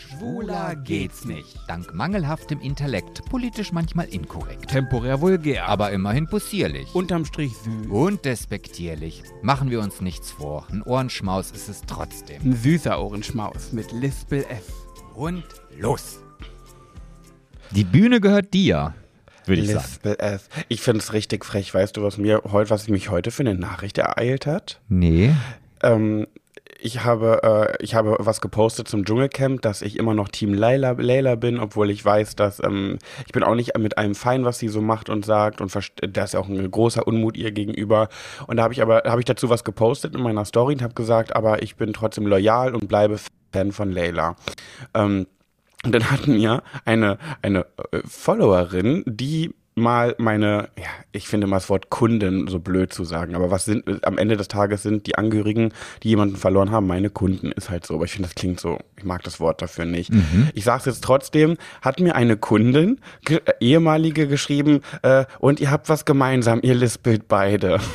Schwuler geht's nicht. Dank mangelhaftem Intellekt, politisch manchmal inkorrekt. Temporär vulgär. Aber immerhin possierlich. Unterm Strich süß. Und despektierlich. Machen wir uns nichts vor. Ein Ohrenschmaus ist es trotzdem. Ein süßer Ohrenschmaus mit Lispel F. Und los. Die Bühne gehört dir, würde ich sagen. Lispel F. Ich finde es richtig frech. Weißt du, was mir heute, was mich heute für eine Nachricht ereilt hat? Nee. Ähm, ich habe, äh, ich habe was gepostet zum Dschungelcamp, dass ich immer noch Team Layla, Layla bin, obwohl ich weiß, dass ähm, ich bin auch nicht mit einem fein, was sie so macht und sagt und da ist ja auch ein großer Unmut ihr gegenüber. Und da habe ich aber, habe ich dazu was gepostet in meiner Story und habe gesagt, aber ich bin trotzdem loyal und bleibe Fan von Layla. Ähm, und dann hatten wir eine, eine äh, Followerin, die mal meine, ja, ich finde mal das Wort Kunden so blöd zu sagen, aber was sind, am Ende des Tages sind die Angehörigen, die jemanden verloren haben, meine Kunden, ist halt so, aber ich finde, das klingt so, ich mag das Wort dafür nicht. Mhm. Ich sage es jetzt trotzdem, hat mir eine Kundin, ge äh, ehemalige geschrieben, äh, und ihr habt was gemeinsam, ihr lispelt beide.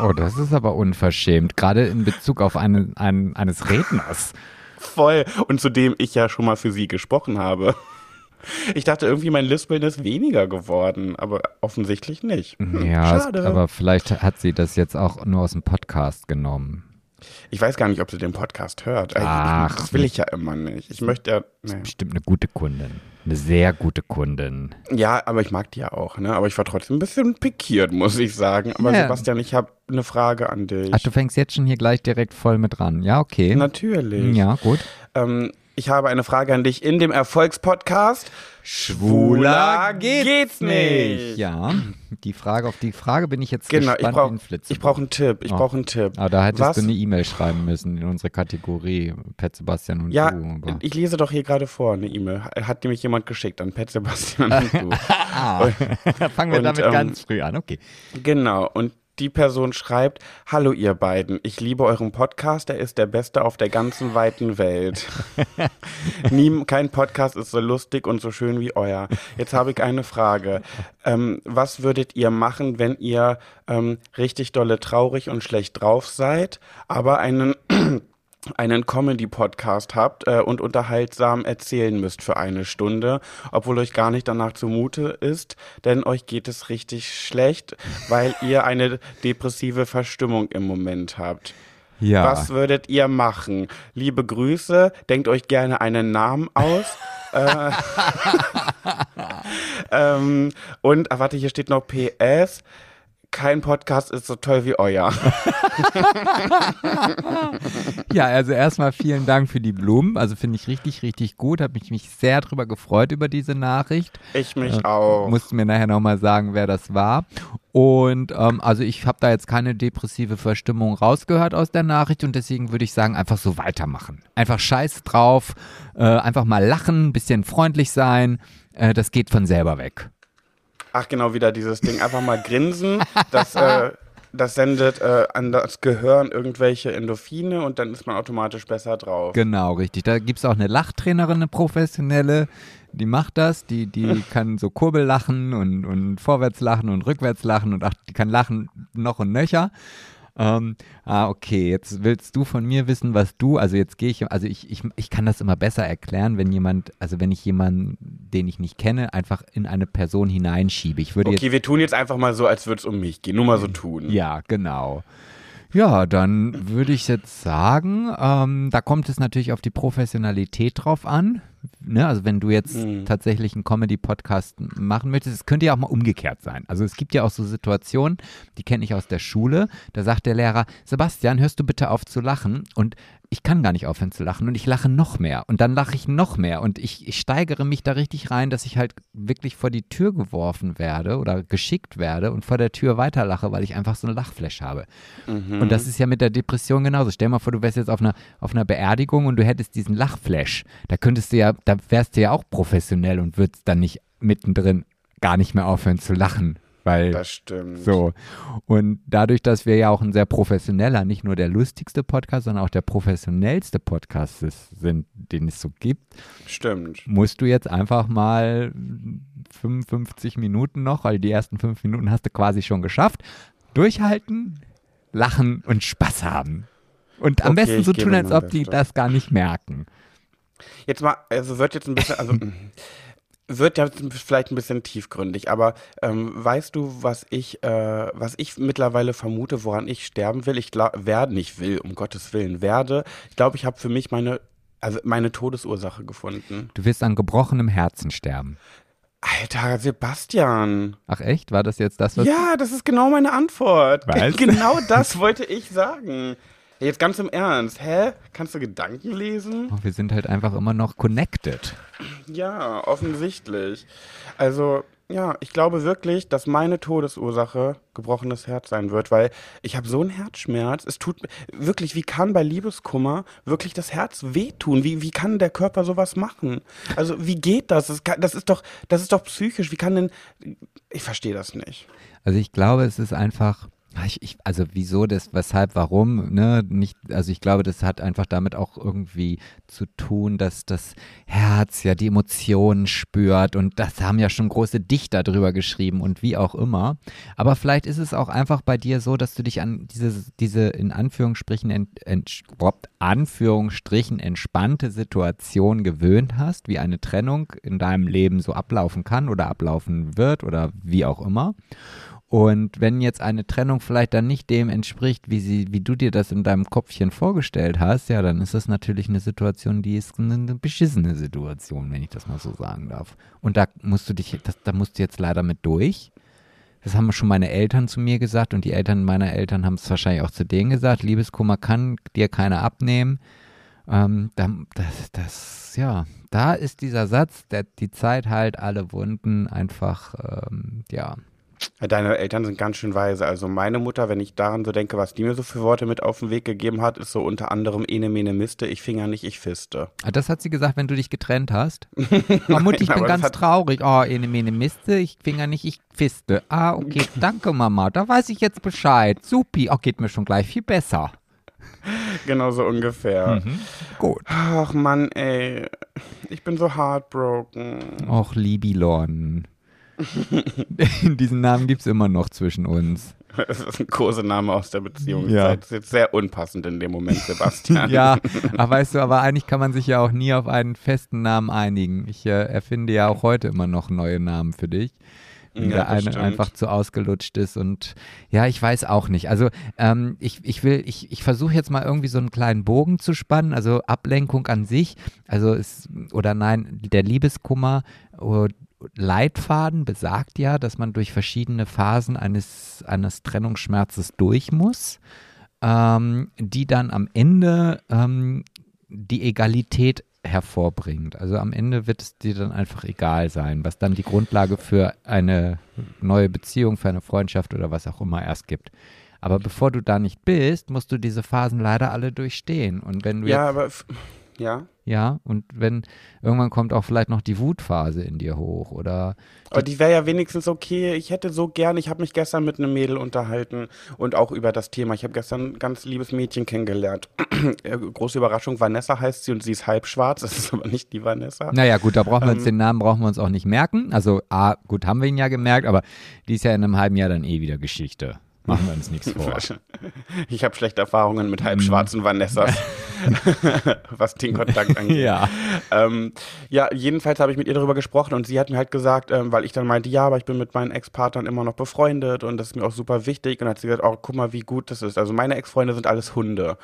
Oh, das ist aber unverschämt, gerade in Bezug auf einen, einen, eines Redners. Voll, und zu dem ich ja schon mal für sie gesprochen habe. Ich dachte irgendwie, mein Lispeln ist weniger geworden, aber offensichtlich nicht. Hm, ja, schade. aber vielleicht hat sie das jetzt auch nur aus dem Podcast genommen. Ich weiß gar nicht, ob sie den Podcast hört. Ach, das will ich ja immer nicht. Ich möchte ja. Nee. Bestimmt eine gute Kundin. Eine sehr gute Kundin. Ja, aber ich mag die ja auch, ne? Aber ich war trotzdem ein bisschen pikiert, muss ich sagen. Aber ja. Sebastian, ich habe eine Frage an dich. Ach, du fängst jetzt schon hier gleich direkt voll mit ran. Ja, okay. Natürlich. Ja, gut. Ähm, ich habe eine Frage an dich in dem Erfolgspodcast. Schwuler geht's nicht. Ja, die Frage auf die Frage bin ich jetzt genau, gespannt. Ich brauche brauch einen Tipp. Ich oh. brauche einen Tipp. Aber ah, da hättest Was? du eine E-Mail schreiben müssen in unsere Kategorie Pet Sebastian und ja, du. Ja, ich lese doch hier gerade vor eine E-Mail. Hat nämlich jemand geschickt an Pet Sebastian und du. ah, fangen wir und, damit ähm, ganz früh an. Okay. Genau. Und die Person schreibt, Hallo ihr beiden, ich liebe euren Podcast, er ist der beste auf der ganzen weiten Welt. Nie, kein Podcast ist so lustig und so schön wie euer. Jetzt habe ich eine Frage. Ähm, was würdet ihr machen, wenn ihr ähm, richtig dolle traurig und schlecht drauf seid, aber einen einen Comedy-Podcast habt äh, und unterhaltsam erzählen müsst für eine Stunde, obwohl euch gar nicht danach zumute ist, denn euch geht es richtig schlecht, weil ihr eine depressive Verstimmung im Moment habt. Ja. Was würdet ihr machen? Liebe Grüße, denkt euch gerne einen Namen aus. äh, ähm, und, ah, warte, hier steht noch PS kein Podcast ist so toll wie euer. ja, also erstmal vielen Dank für die Blumen. Also finde ich richtig, richtig gut. Habe mich, mich sehr drüber gefreut über diese Nachricht. Ich mich äh, auch. Musst mir nachher nochmal sagen, wer das war. Und ähm, also ich habe da jetzt keine depressive Verstimmung rausgehört aus der Nachricht und deswegen würde ich sagen, einfach so weitermachen. Einfach scheiß drauf, äh, einfach mal lachen, bisschen freundlich sein. Äh, das geht von selber weg. Ach genau, wieder dieses Ding. Einfach mal grinsen. Das, äh, das sendet äh, an das Gehirn irgendwelche Endorphine und dann ist man automatisch besser drauf. Genau, richtig. Da gibt es auch eine Lachtrainerin, eine professionelle, die macht das. Die, die kann so Kurbel lachen und, und vorwärts lachen und rückwärts lachen und ach, die kann lachen noch und nöcher. Ähm, ah, okay, jetzt willst du von mir wissen, was du, also jetzt gehe ich, also ich, ich, ich kann das immer besser erklären, wenn jemand, also wenn ich jemanden, den ich nicht kenne, einfach in eine Person hineinschiebe. Ich würde okay, jetzt, wir tun jetzt einfach mal so, als würde es um mich gehen, nur mal so tun. Ja, genau. Ja, dann würde ich jetzt sagen, ähm, da kommt es natürlich auf die Professionalität drauf an. Ne? Also wenn du jetzt mhm. tatsächlich einen Comedy-Podcast machen möchtest, es könnte ja auch mal umgekehrt sein. Also es gibt ja auch so Situationen, die kenne ich aus der Schule, da sagt der Lehrer, Sebastian, hörst du bitte auf zu lachen? Und ich kann gar nicht aufhören zu lachen und ich lache noch mehr und dann lache ich noch mehr und ich, ich steigere mich da richtig rein, dass ich halt wirklich vor die Tür geworfen werde oder geschickt werde und vor der Tür weiterlache, weil ich einfach so eine Lachflash habe. Mhm. Und das ist ja mit der Depression genauso. Stell mal vor, du wärst jetzt auf einer, auf einer Beerdigung und du hättest diesen Lachflash. Da könntest du ja, da wärst du ja auch professionell und würdest dann nicht mittendrin gar nicht mehr aufhören zu lachen, weil, das stimmt. So. Und dadurch, dass wir ja auch ein sehr professioneller, nicht nur der lustigste Podcast, sondern auch der professionellste Podcast sind, den es so gibt. Stimmt. Musst du jetzt einfach mal 55 Minuten noch, weil die ersten fünf Minuten hast du quasi schon geschafft, durchhalten, lachen und Spaß haben. Und am okay, besten so tun, als ob die das gar nicht merken. Jetzt mal, also wird jetzt ein bisschen, also wird ja vielleicht ein bisschen tiefgründig, aber ähm, weißt du, was ich, äh, was ich mittlerweile vermute, woran ich sterben will? Ich glaube, werde nicht will, um Gottes Willen, werde. Ich glaube, ich habe für mich meine, also meine Todesursache gefunden. Du wirst an gebrochenem Herzen sterben. Alter, Sebastian. Ach echt? War das jetzt das, was Ja, das ist genau meine Antwort. Was? Genau das wollte ich sagen. Jetzt ganz im Ernst. Hä? Kannst du Gedanken lesen? Oh, wir sind halt einfach immer noch connected. Ja, offensichtlich. Also, ja, ich glaube wirklich, dass meine Todesursache gebrochenes Herz sein wird, weil ich habe so einen Herzschmerz. Es tut wirklich, wie kann bei Liebeskummer wirklich das Herz wehtun? Wie, wie kann der Körper sowas machen? Also, wie geht das? Das, kann, das ist doch, das ist doch psychisch. Wie kann denn, ich verstehe das nicht. Also ich glaube, es ist einfach, ich, ich, also wieso das, weshalb, warum, ne, nicht, also ich glaube, das hat einfach damit auch irgendwie zu tun, dass das Herz ja die Emotionen spürt und das haben ja schon große Dichter drüber geschrieben und wie auch immer. Aber vielleicht ist es auch einfach bei dir so, dass du dich an diese, diese in Anführungsstrichen, ent, ent, Anführungsstrichen entspannte Situation gewöhnt hast, wie eine Trennung in deinem Leben so ablaufen kann oder ablaufen wird oder wie auch immer. Und wenn jetzt eine Trennung vielleicht dann nicht dem entspricht, wie sie, wie du dir das in deinem Kopfchen vorgestellt hast, ja, dann ist das natürlich eine Situation, die ist eine, beschissene Situation, wenn ich das mal so sagen darf. Und da musst du dich, das, da musst du jetzt leider mit durch. Das haben schon meine Eltern zu mir gesagt und die Eltern meiner Eltern haben es wahrscheinlich auch zu denen gesagt. Liebeskummer kann dir keiner abnehmen. Ähm, da, das, das, ja, da ist dieser Satz, der die Zeit halt alle Wunden einfach, ähm, ja, Deine Eltern sind ganz schön weise. Also meine Mutter, wenn ich daran so denke, was die mir so für Worte mit auf den Weg gegeben hat, ist so unter anderem ene mene miste, ich finger nicht, ich fiste. Ah, Das hat sie gesagt, wenn du dich getrennt hast. Oh, Mutti, ich bin ganz hat- traurig. Oh, ene mene miste, ich finger nicht, ich fiste. Ah, okay, danke Mama, da weiß ich jetzt Bescheid. Supi, oh, geht mir schon gleich viel besser. Genau so ungefähr. Gut. Ach Mann, ey. Ich bin so heartbroken. Och, Libilon. Diesen Namen gibt's immer noch zwischen uns. Das ist ein Kosename aus der Beziehung. Ja. Das ist jetzt sehr unpassend in dem Moment, Sebastian. Ja, aber weißt du, aber eigentlich kann man sich ja auch nie auf einen festen Namen einigen. Ich äh, erfinde ja auch heute immer noch neue Namen für dich. Wenn Ja, der eine stimmt. einfach zu ausgelutscht ist und ja, ich weiß auch nicht. Also ähm, ich, ich will, ich, ich versuche jetzt mal irgendwie so einen kleinen Bogen zu spannen, also Ablenkung an sich, also es, oder nein, der Liebeskummer Leitfaden besagt ja, dass man durch verschiedene Phasen eines, eines Trennungsschmerzes durch muss, ähm, die dann am Ende ähm, die Egalität hervorbringt. Also am Ende wird es dir dann einfach egal sein, was dann die Grundlage für eine neue Beziehung, für eine Freundschaft oder was auch immer erst gibt. Aber bevor du da nicht bist, musst du diese Phasen leider alle durchstehen. Und wenn du Ja, aber. Ja. ja, und wenn irgendwann kommt auch vielleicht noch die Wutphase in dir hoch oder Aber die wäre ja wenigstens okay. Ich hätte so gern, ich habe mich gestern mit einem Mädel unterhalten und auch über das Thema. Ich habe gestern ein ganz liebes Mädchen kennengelernt. Äh, Große Überraschung, Vanessa heißt sie und sie ist halb schwarz. Das ist aber nicht die Vanessa. Naja, gut, da brauchen wir uns Ähm. den Namen brauchen wir uns auch nicht merken. Also, A, gut, haben wir ihn ja gemerkt, aber die ist ja in einem halben Jahr dann eh wieder Geschichte. Machen wir uns nichts vor. Ich habe schlechte Erfahrungen mit halbschwarzen Vanessas, was den Kontakt angeht. Ja. Ähm, ja, jedenfalls habe ich mit ihr darüber gesprochen und sie hat mir halt gesagt, ähm, weil ich dann meinte, ja, aber ich bin mit meinen Ex-Partnern immer noch befreundet und das ist mir auch super wichtig. Und hat sie gesagt, oh, guck mal, wie gut das ist. Also meine Ex-Freunde sind alles Hunde.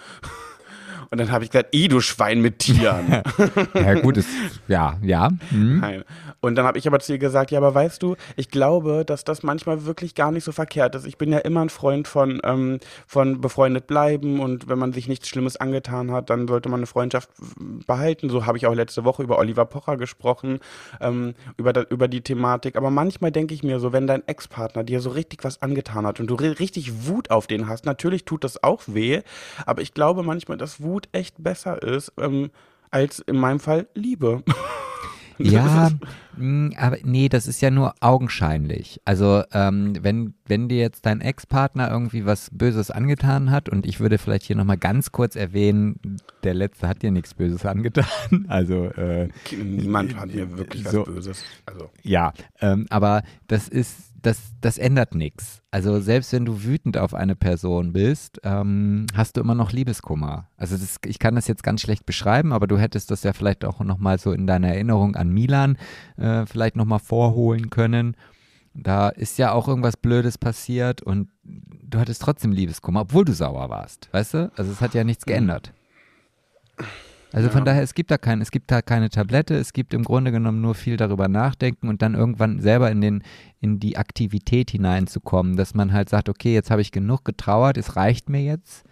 Und dann habe ich gesagt, i du Schwein mit Tieren. Ja, gut, ist, ja, ja. Hm. Nein. Und dann habe ich aber zu ihr gesagt, ja, aber weißt du, ich glaube, dass das manchmal wirklich gar nicht so verkehrt ist. Ich bin ja immer ein Freund von, ähm, von befreundet bleiben und wenn man sich nichts Schlimmes angetan hat, dann sollte man eine Freundschaft behalten. So habe ich auch letzte Woche über Oliver Pocher gesprochen, ähm, über, da, über die Thematik. Aber manchmal denke ich mir so, wenn dein Ex-Partner dir so richtig was angetan hat und du ri- richtig Wut auf den hast, natürlich tut das auch weh, aber ich glaube manchmal, dass Wut echt besser ist, ähm, als in meinem Fall Liebe. Ja, mh, aber nee, das ist ja nur augenscheinlich. Also, ähm, wenn, wenn dir jetzt dein Ex-Partner irgendwie was Böses angetan hat, und ich würde vielleicht hier nochmal ganz kurz erwähnen, der Letzte hat dir nichts Böses angetan. Also, äh, Niemand hat mir wirklich was So. Böses. Also, Ja, ähm, aber das ist, das, das ändert nichts. Also selbst wenn du wütend auf eine Person bist, ähm, hast du immer noch Liebeskummer. Also das, ich kann das jetzt ganz schlecht beschreiben, aber du hättest das ja vielleicht auch nochmal so in deiner Erinnerung an Milan äh, vielleicht nochmal vorholen können. Da ist ja auch irgendwas Blödes passiert und du hattest trotzdem Liebeskummer, obwohl du sauer warst, weißt du? Also es hat ja nichts geändert. Also von daher, es gibt da kein, es gibt da keine Tablette, es gibt im Grunde genommen nur viel darüber nachdenken und dann irgendwann selber in den, in die Aktivität hineinzukommen, dass man halt sagt, okay, jetzt habe ich genug getrauert, es reicht mir jetzt.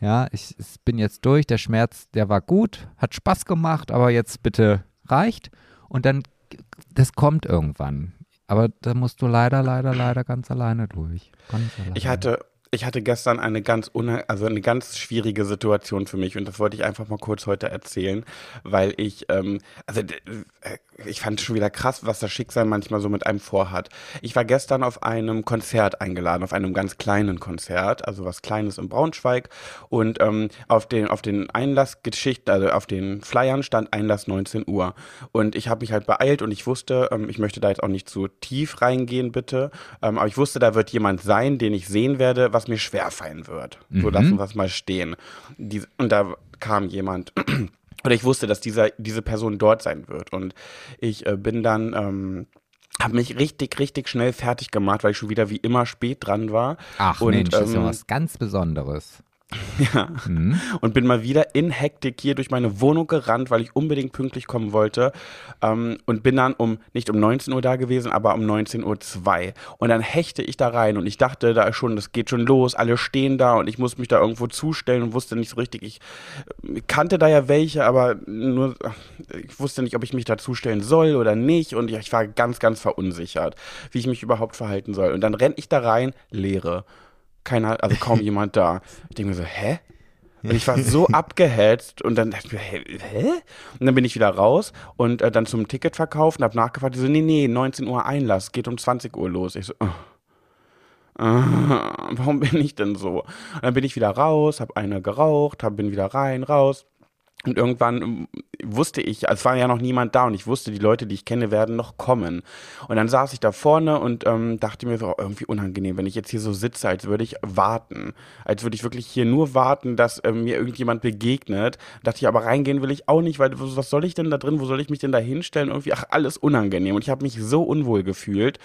Ja, ich, ich bin jetzt durch, der Schmerz, der war gut, hat Spaß gemacht, aber jetzt bitte reicht. Und dann, das kommt irgendwann. Aber da musst du leider, leider, leider ganz alleine durch. Ganz alleine. Ich hatte ich hatte gestern eine ganz also eine ganz schwierige Situation für mich und das wollte ich einfach mal kurz heute erzählen, weil ich ähm, also äh, ich fand schon wieder krass, was das Schicksal manchmal so mit einem vorhat. Ich war gestern auf einem Konzert eingeladen, auf einem ganz kleinen Konzert, also was Kleines in Braunschweig und ähm, auf den auf den Einlassgeschichten, also auf den Flyern stand Einlass 19 Uhr und ich habe mich halt beeilt und ich wusste, ähm, ich möchte da jetzt auch nicht zu tief reingehen, bitte, ähm, aber ich wusste, da wird jemand sein, den ich sehen werde, was mir schwerfallen wird. Mhm. So lassen wir es mal stehen. Die, und da kam jemand. Oder ich wusste, dass dieser, diese Person dort sein wird. Und ich äh, bin dann. Ähm, habe mich richtig, richtig schnell fertig gemacht, weil ich schon wieder wie immer spät dran war. Ach und, Mensch, das ist ja ähm, was ganz Besonderes. Ja. Mhm. Und bin mal wieder in Hektik hier durch meine Wohnung gerannt, weil ich unbedingt pünktlich kommen wollte. Ähm, und bin dann um, nicht um 19 Uhr da gewesen, aber um 19.02 Uhr. Und dann hechte ich da rein und ich dachte da schon, das geht schon los, alle stehen da und ich muss mich da irgendwo zustellen und wusste nicht so richtig. Ich kannte da ja welche, aber nur, ich wusste nicht, ob ich mich da zustellen soll oder nicht. Und ich war ganz, ganz verunsichert, wie ich mich überhaupt verhalten soll. Und dann renne ich da rein, leere keiner, also kaum jemand da. Ich denke mir so, hä? Und ich war so abgehetzt und dann dachte ich mir, hä? Und dann bin ich wieder raus und äh, dann zum Ticket verkauft und hab nachgefragt, die so, nee, nee, 19 Uhr Einlass, geht um 20 Uhr los. Ich so, oh. Uh, warum bin ich denn so? Und dann bin ich wieder raus, hab eine geraucht, hab, bin wieder rein, raus. Und irgendwann ähm, wusste ich, also es war ja noch niemand da und ich wusste, die Leute, die ich kenne, werden noch kommen. Und dann saß ich da vorne und ähm, dachte mir so, oh, irgendwie unangenehm, wenn ich jetzt hier so sitze, als würde ich warten. Als würde ich wirklich hier nur warten, dass ähm, mir irgendjemand begegnet. Dachte ich, aber reingehen will ich auch nicht, weil was soll ich denn da drin, wo soll ich mich denn da hinstellen? Irgendwie, ach, alles unangenehm. Und ich habe mich so unwohl gefühlt.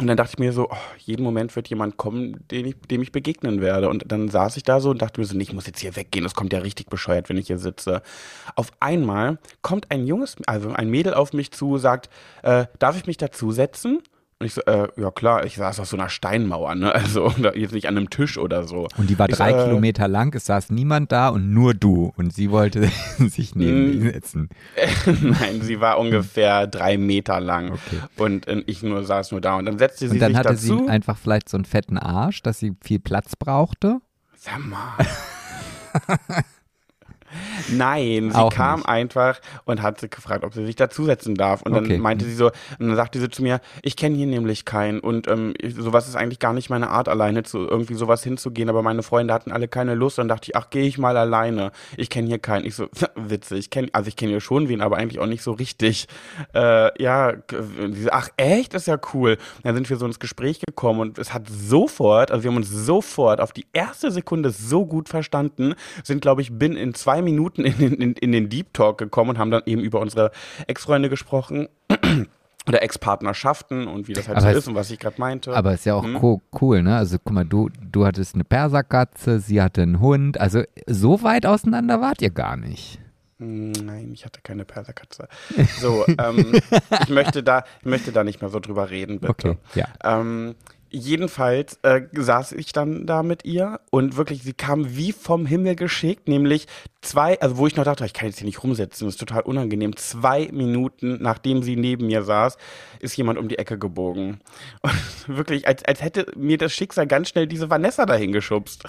Und dann dachte ich mir so, oh, jeden Moment wird jemand kommen, ich, dem ich begegnen werde. Und dann saß ich da so und dachte mir so, nee, ich muss jetzt hier weggehen, das kommt ja richtig bescheuert, wenn ich hier sitze. Auf einmal kommt ein junges, also ein Mädel auf mich zu, sagt, äh, darf ich mich dazusetzen? Und ich so, äh, ja klar, ich saß auf so einer Steinmauer, ne? Also jetzt nicht an einem Tisch oder so. Und die war ich drei so, äh, Kilometer lang, es saß niemand da und nur du. Und sie wollte sich neben ihn setzen. Nein, sie war ungefähr drei Meter lang. Okay. Und ich nur saß nur da. Und dann setzte sie und dann sich hatte dazu. sie einfach vielleicht so einen fetten Arsch, dass sie viel Platz brauchte. Sag mal. Nein, sie Auch kam nicht. einfach und hat gefragt, ob sie sich dazusetzen darf. Und okay. dann meinte sie so, und dann sagte sie zu mir, ich kenne hier nämlich keinen und ähm, sowas ist eigentlich gar nicht meine Art, alleine zu irgendwie sowas hinzugehen. Aber meine Freunde hatten alle keine Lust. Und dann dachte ich, ach, gehe ich mal alleine. Ich kenne hier keinen. Ich so, witzig, ich kenne, also ich kenne hier schon wen, aber eigentlich auch nicht so richtig. Äh, ja, so, ach echt, das ist ja cool. Dann sind wir so ins Gespräch gekommen und es hat sofort, also wir haben uns sofort auf die erste Sekunde so gut verstanden, sind, glaube ich, bin in zwei Minuten in den, in, in den Deep Talk gekommen und haben dann eben über unsere Ex-Freunde gesprochen. oder Ex-Partnerschaften und wie das halt aber so ist und was ich gerade meinte. Aber ist ja auch hm? cool, ne? Also guck mal, du, du hattest eine Perserkatze, sie hatte einen Hund. Also so weit auseinander wart ihr gar nicht. Nein, ich hatte keine Perserkatze. So, ähm, ich möchte da, ich möchte da nicht mehr so drüber reden, bitte. Okay, ja. Ähm, jedenfalls äh, saß ich dann da mit ihr und wirklich, sie kam wie vom Himmel geschickt, nämlich zwei, also wo ich noch dachte, ich kann jetzt hier nicht rumsetzen, das ist total unangenehm. Zwei Minuten, nachdem sie neben mir saß, ist jemand um die Ecke gebogen. Und wirklich, als, als hätte mir das Schicksal ganz schnell diese Vanessa dahin geschubst.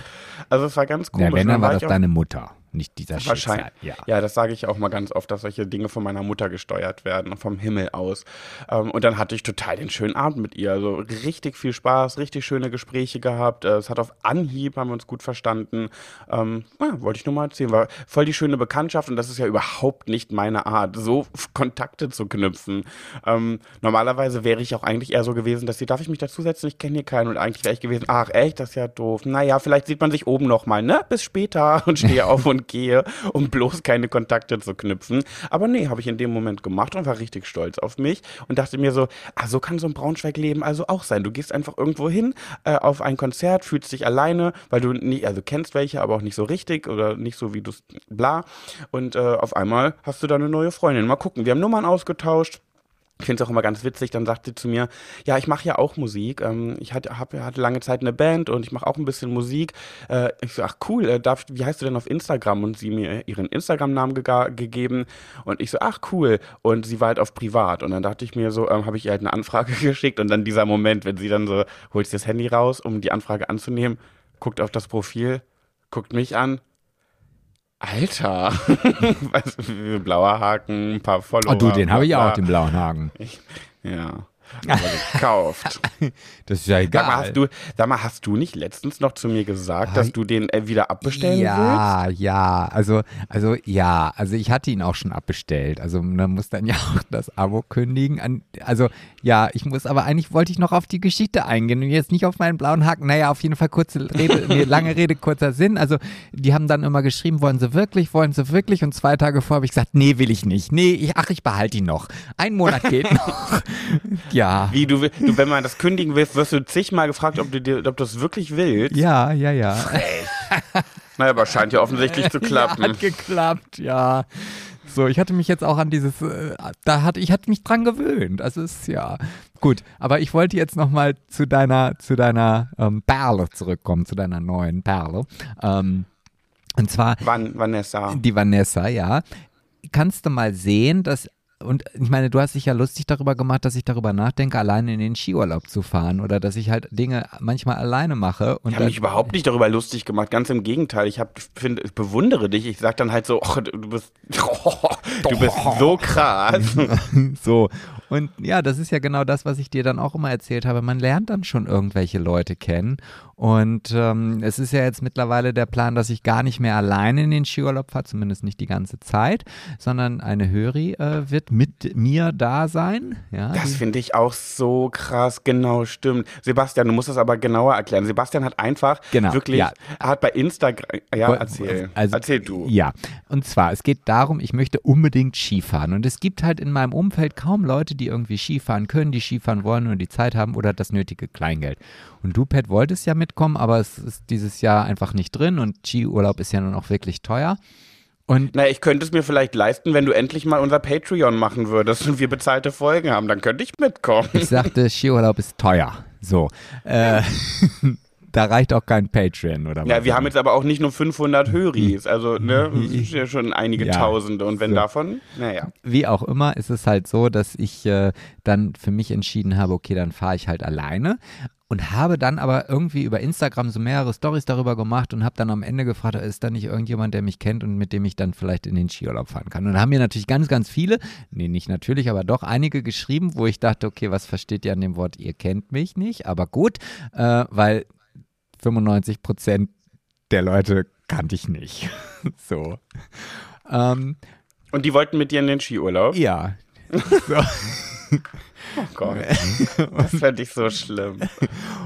Also es war ganz komisch. Ja, wenn, dann war, war das deine Mutter. Nicht dieser Wahrscheinlich. Schicksal. Ja. das sage ich auch mal ganz oft, dass solche Dinge von meiner Mutter gesteuert werden, vom Himmel aus. Ähm, und dann hatte ich total den schönen Abend mit ihr. Also richtig viel Spaß, richtig schöne Gespräche gehabt. Äh, es hat auf Anhieb, haben wir uns gut verstanden. Ähm, ja, wollte ich nur mal erzählen. War voll die schöne Bekanntschaft und das ist ja überhaupt nicht meine Art, so Kontakte zu knüpfen. Ähm, normalerweise wäre ich auch eigentlich eher so gewesen, dass sie, darf ich mich dazusetzen? Ich kenne hier keinen. Und eigentlich wäre ich gewesen, ach echt, das ist ja doof. Naja, vielleicht sieht man sich oben nochmal, ne? Bis später und stehe auf und gehe, um bloß keine Kontakte zu knüpfen. Aber nee, habe ich in dem Moment gemacht und war richtig stolz auf mich und dachte mir so, ah, so kann so ein Braunschweig-Leben also auch sein. Du gehst einfach irgendwo hin äh, auf ein Konzert, fühlst dich alleine, weil du nicht, also kennst welche, aber auch nicht so richtig oder nicht so wie du bla. Und äh, auf einmal hast du da eine neue Freundin. Mal gucken, wir haben Nummern ausgetauscht. Ich finde es auch immer ganz witzig, dann sagt sie zu mir, ja, ich mache ja auch Musik. Ähm, ich hatte, hab, hatte lange Zeit eine Band und ich mache auch ein bisschen Musik. Äh, ich so, ach cool, äh, darf, wie heißt du denn auf Instagram? Und sie mir ihren Instagram-Namen ge gegeben und ich so, ach cool. Und sie war halt auf privat. Und dann dachte ich mir so, ähm, habe ich ihr halt eine Anfrage geschickt und dann dieser Moment, wenn sie dann so, holt sie das Handy raus, um die Anfrage anzunehmen, guckt auf das Profil, guckt mich an Alter, blauer Haken, ein paar Follower. Oh du, den habe ich auch, den blauen Haken. Ich, ja gekauft. das ist ja egal. Sag mal, hast du, sag mal, hast du nicht letztens noch zu mir gesagt, dass du den äh, wieder abbestellen ja, willst? Ja, ja. Also, also ja, also ich hatte ihn auch schon abbestellt. Also man muss dann ja auch das Abo kündigen. Also ja, ich muss, aber eigentlich wollte ich noch auf die Geschichte eingehen und jetzt nicht auf meinen blauen Haken. Naja, auf jeden Fall kurze Rede, nee, lange Rede, kurzer Sinn. Also die haben dann immer geschrieben, wollen sie wirklich, wollen sie wirklich? Und zwei Tage vorher habe ich gesagt, nee, will ich nicht. Nee, ich, ach, ich behalte ihn noch. Ein Monat geht noch. ja. Wie, du, du, wenn man das kündigen willst, wirst du zigmal gefragt, ob du dir, ob du es wirklich willst. Ja, ja, ja. naja, aber scheint ja offensichtlich zu klappen. Ja, hat geklappt, ja. So, ich hatte mich jetzt auch an dieses, äh, da hatte ich hatte mich dran gewöhnt. Also ist ja gut. Aber ich wollte jetzt noch mal zu deiner, zu deiner ähm, Perle zurückkommen, zu deiner neuen Perle. Ähm, und zwar Van, Vanessa. Die Vanessa, ja. Kannst du mal sehen, dass und ich meine, du hast dich ja lustig darüber gemacht, dass ich darüber nachdenke, alleine in den Skiurlaub zu fahren oder dass ich halt Dinge manchmal alleine mache. Und ich habe mich überhaupt nicht darüber lustig gemacht, ganz im Gegenteil. Ich, hab, find, ich bewundere dich. Ich sag dann halt so, oh, du bist, oh, du bist so krass. so. Und ja, das ist ja genau das, was ich dir dann auch immer erzählt habe. Man lernt dann schon irgendwelche Leute kennen. Und ähm, es ist ja jetzt mittlerweile der Plan, dass ich gar nicht mehr alleine in den Skiurlaub fahre, zumindest nicht die ganze Zeit, sondern eine Höri äh, wird mit mir da sein. Ja, das finde ich auch so krass, genau, stimmt. Sebastian, du musst das aber genauer erklären. Sebastian hat einfach genau, wirklich, ja. hat bei Instagram, ja, erzähl, also, erzähl du. Ja, und zwar, es geht darum, ich möchte unbedingt Skifahren. Und es gibt halt in meinem Umfeld kaum Leute, die irgendwie Skifahren können, die Skifahren wollen und die Zeit haben oder das nötige Kleingeld. Und du, Pat, wolltest ja mitkommen, aber es ist dieses Jahr einfach nicht drin und Skiurlaub ist ja nun auch wirklich teuer. Und Na, ich könnte es mir vielleicht leisten, wenn du endlich mal unser Patreon machen würdest und wir bezahlte Folgen haben, dann könnte ich mitkommen. Ich sagte, Skiurlaub ist teuer. So. Äh, da reicht auch kein Patreon, oder was? Ja, wir haben jetzt aber auch nicht nur 500 Höris, also, ne, das sind ja schon einige ja, Tausende und wenn so. davon, naja. Wie auch immer, ist es halt so, dass ich äh, dann für mich entschieden habe, okay, dann fahre ich halt alleine und habe dann aber irgendwie über Instagram so mehrere Stories darüber gemacht und habe dann am Ende gefragt, ist da nicht irgendjemand, der mich kennt und mit dem ich dann vielleicht in den Skiurlaub fahren kann. Und da haben mir natürlich ganz, ganz viele, nee, nicht natürlich, aber doch einige geschrieben, wo ich dachte, okay, was versteht ihr an dem Wort, ihr kennt mich nicht, aber gut, äh, weil 95 Prozent der Leute kannte ich nicht. so. Ähm, und die wollten mit dir in den Skiurlaub? Ja. So. Oh Gott, das fände ich so schlimm.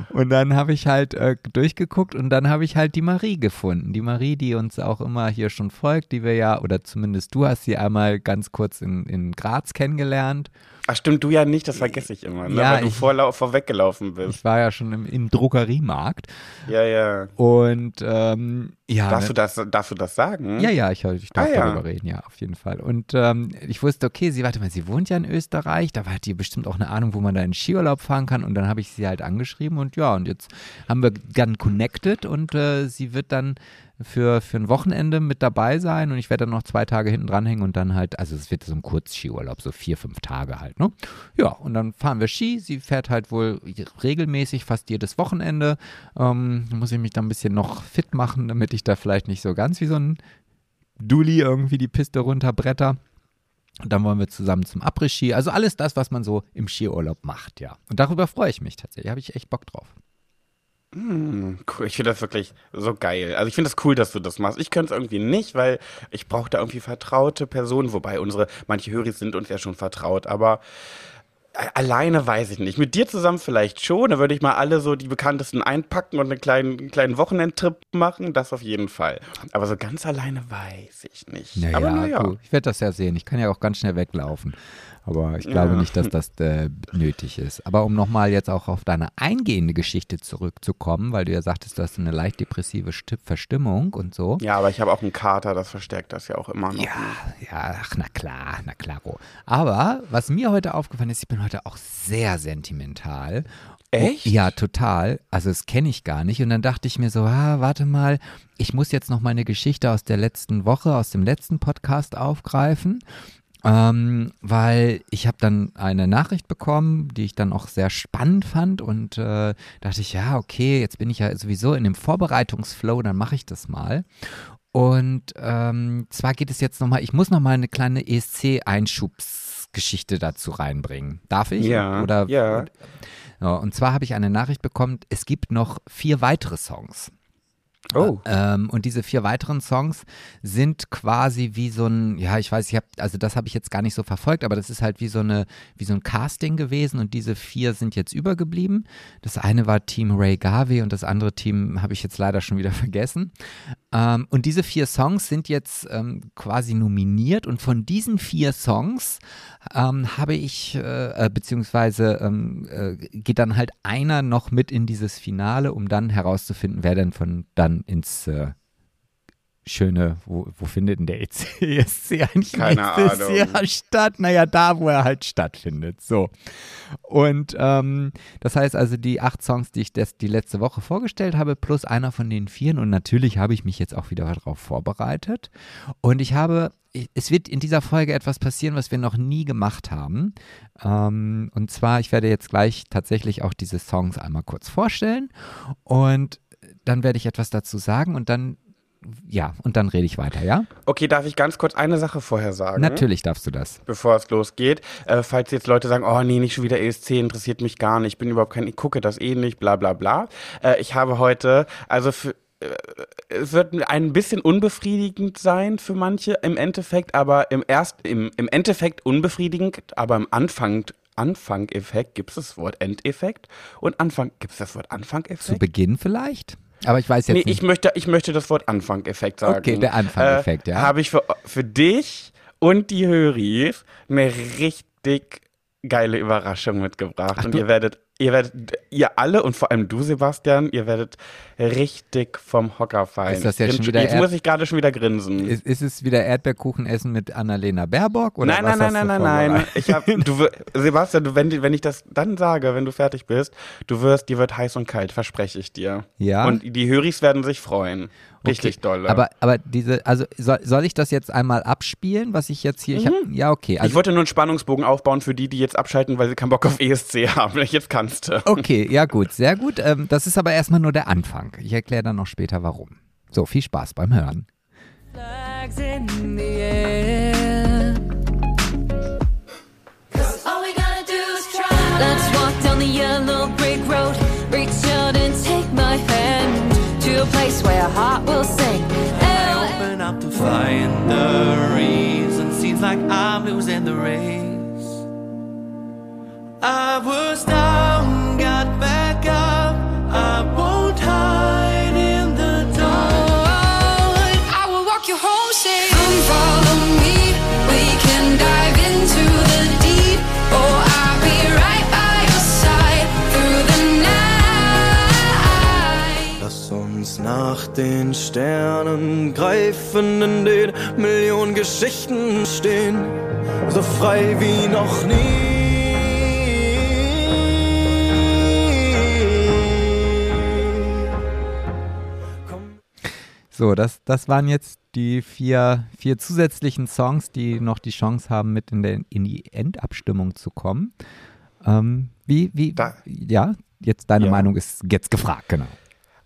Und dann habe ich halt äh, durchgeguckt und dann habe ich halt die Marie gefunden. Die Marie, die uns auch immer hier schon folgt, die wir ja, oder zumindest du hast sie einmal ganz kurz in, in Graz kennengelernt. Ach stimmt, du ja nicht, das vergesse ich immer, ne? ja, weil du ich, vorlau- vorweggelaufen bist. Ich war ja schon im, im Drogeriemarkt. Ja, ja. Und ähm, ja. Darfst, ne? du das, darfst du das sagen? Ja, ja, ich, ich darf ah, darüber ja. reden, ja, auf jeden Fall. Und ähm, ich wusste, okay, sie, warte mal, sie wohnt ja in Österreich, da hat die bestimmt auch eine Ahnung, wo man da in Skiurlaub fahren kann. Und dann habe ich sie halt angeschrieben und ja, und jetzt haben wir dann connected und äh, sie wird dann für, für ein Wochenende mit dabei sein und ich werde dann noch zwei Tage hinten dranhängen und dann halt, also es wird so ein Kurzskiurlaub, so vier, fünf Tage halt, ne? Ja, und dann fahren wir Ski. Sie fährt halt wohl regelmäßig, fast jedes Wochenende. Ähm, muss ich mich da ein bisschen noch fit machen, damit ich da vielleicht nicht so ganz wie so ein Dulli irgendwie die Piste runterbretter. Und dann wollen wir zusammen zum Après-Ski. Also alles das, was man so im Skiurlaub macht, ja. Und darüber freue ich mich tatsächlich. Habe ich echt Bock drauf. Hm, cool. Ich finde das wirklich so geil. Also ich finde das cool, dass du das machst. Ich könnte es irgendwie nicht, weil ich brauche da irgendwie vertraute Personen, wobei unsere, manche Höris sind uns ja schon vertraut, aber alleine weiß ich nicht. Mit dir zusammen vielleicht schon. Da würde ich mal alle so die bekanntesten einpacken und einen kleinen, einen kleinen Wochenendtrip machen. Das auf jeden Fall. Aber so ganz alleine weiß ich nicht. Naja, Aber naja. du, ich werde das ja sehen. Ich kann ja auch ganz schnell weglaufen. Aber ich glaube Ja. nicht, dass das äh, nötig ist. Aber um nochmal jetzt auch auf deine eingehende Geschichte zurückzukommen, weil du ja sagtest, du hast eine leicht depressive Sti- Verstimmung und so. Ja, aber ich habe auch einen Kater, das verstärkt das ja auch immer noch. Ja, ja, ach, na klar, na klaro. Aber was mir heute aufgefallen ist, ich bin heute auch sehr sentimental. Echt? Ja, total. Also das kenne ich gar nicht. Und dann dachte ich mir so, ah, warte mal, ich muss jetzt noch meine Geschichte aus der letzten Woche, aus dem letzten Podcast aufgreifen. Ähm, weil ich habe dann eine Nachricht bekommen, die ich dann auch sehr spannend fand und äh, dachte ich, ja, okay, jetzt bin ich ja sowieso in dem Vorbereitungsflow, dann mache ich das mal. Und ähm, zwar geht es jetzt nochmal, ich muss nochmal eine kleine ESC-Einschubsgeschichte dazu reinbringen. Darf ich? Ja, Oder. Ja, und zwar habe ich eine Nachricht bekommen, es gibt noch vier weitere Songs. Oh. Ähm, und diese vier weiteren Songs sind quasi wie so ein, ja, ich weiß, ich habe, also das habe ich jetzt gar nicht so verfolgt, aber das ist halt wie so eine, wie so ein Casting gewesen und diese vier sind jetzt übergeblieben. Das eine war Team Ray Garvey und das andere Team habe ich jetzt leider schon wieder vergessen. Ähm, und diese vier Songs sind jetzt ähm, quasi nominiert und von diesen vier Songs ähm, habe ich, äh, äh, beziehungsweise ähm, äh, geht dann halt einer noch mit in dieses Finale, um dann herauszufinden, wer denn von dann ins äh, schöne, wo, wo findet denn der ESC eigentlich Keine nächstes Ahnung. Jahr statt? Naja, da, wo er halt stattfindet. So. Und ähm, das heißt also, die acht Songs, die ich das, die letzte Woche vorgestellt habe, plus einer von den vieren. Und natürlich habe ich mich jetzt auch wieder darauf vorbereitet. Und ich habe, es wird in dieser Folge etwas passieren, was wir noch nie gemacht haben. Ähm, und zwar, ich werde jetzt gleich tatsächlich auch diese Songs einmal kurz vorstellen. Und dann werde ich etwas dazu sagen und dann, ja, und dann rede ich weiter, ja? Okay, darf ich ganz kurz eine Sache vorher sagen? Natürlich darfst du das. bevor es losgeht. Äh, falls jetzt Leute sagen, oh nee, nicht schon wieder ESC, interessiert mich gar nicht, ich bin überhaupt kein, ich gucke das eh nicht, bla bla bla. Äh, ich habe heute, also für, äh, es wird ein bisschen unbefriedigend sein für manche im Endeffekt, aber im erst, im, im Endeffekt unbefriedigend, aber im Anfang, Anfang-Effekt gibt es das Wort Endeffekt und Anfang, gibt es das Wort Zu Anfang-Effekt? Beginn vielleicht? Aber ich weiß jetzt Nee, nicht. ich möchte, ich möchte das Wort Anfang-Effekt sagen. Okay, der Anfang-Effekt, äh, ja. Habe ich für, für dich und die Höris eine richtig geile Überraschung mitgebracht. und du- ihr werdet, ihr werdet, ihr alle und vor allem du, Sebastian, ihr werdet richtig vom Hocker fallen. Ist das jetzt Ich schon wieder Jetzt er- muss ich gerade schon wieder grinsen. ist, ist es wieder Erdbeerkuchen essen mit Annalena Baerbock? Oder nein, was nein, nein, nein, nein, nein. Ich hab, du, Sebastian, du, wenn, wenn ich das dann sage, wenn du fertig bist, du wirst, dir wird heiß und kalt, verspreche ich dir. Ja? Und die Höris werden sich freuen. Richtig Okay, dolle. Aber, aber diese, also soll, soll ich das jetzt einmal abspielen, was ich jetzt hier, ich hab, ja, okay. ich Also, wollte nur einen Spannungsbogen aufbauen für die, die jetzt abschalten, weil sie keinen Bock auf ESC haben. Jetzt kannst du. okay, ja gut, sehr gut. Ähm, das ist aber erstmal nur der Anfang. Ich erkläre dann noch später, warum. So, viel Spaß beim Hören. flags in the air. All we gotta do is try. Let's walk down the yellow brick road. Reach out and take my hand to a place where our heart will sing. Open up to find the reason. Seems like I'm losing the race. I was down, den Sternen greifen, in den Millionen Geschichten stehen, so frei wie noch nie. So, das, das waren jetzt die vier, vier zusätzlichen Songs, die noch die Chance haben, mit in, der, in die Endabstimmung zu kommen. Ähm, wie, wie, Da- ja, jetzt deine Ja. Meinung ist jetzt gefragt, genau.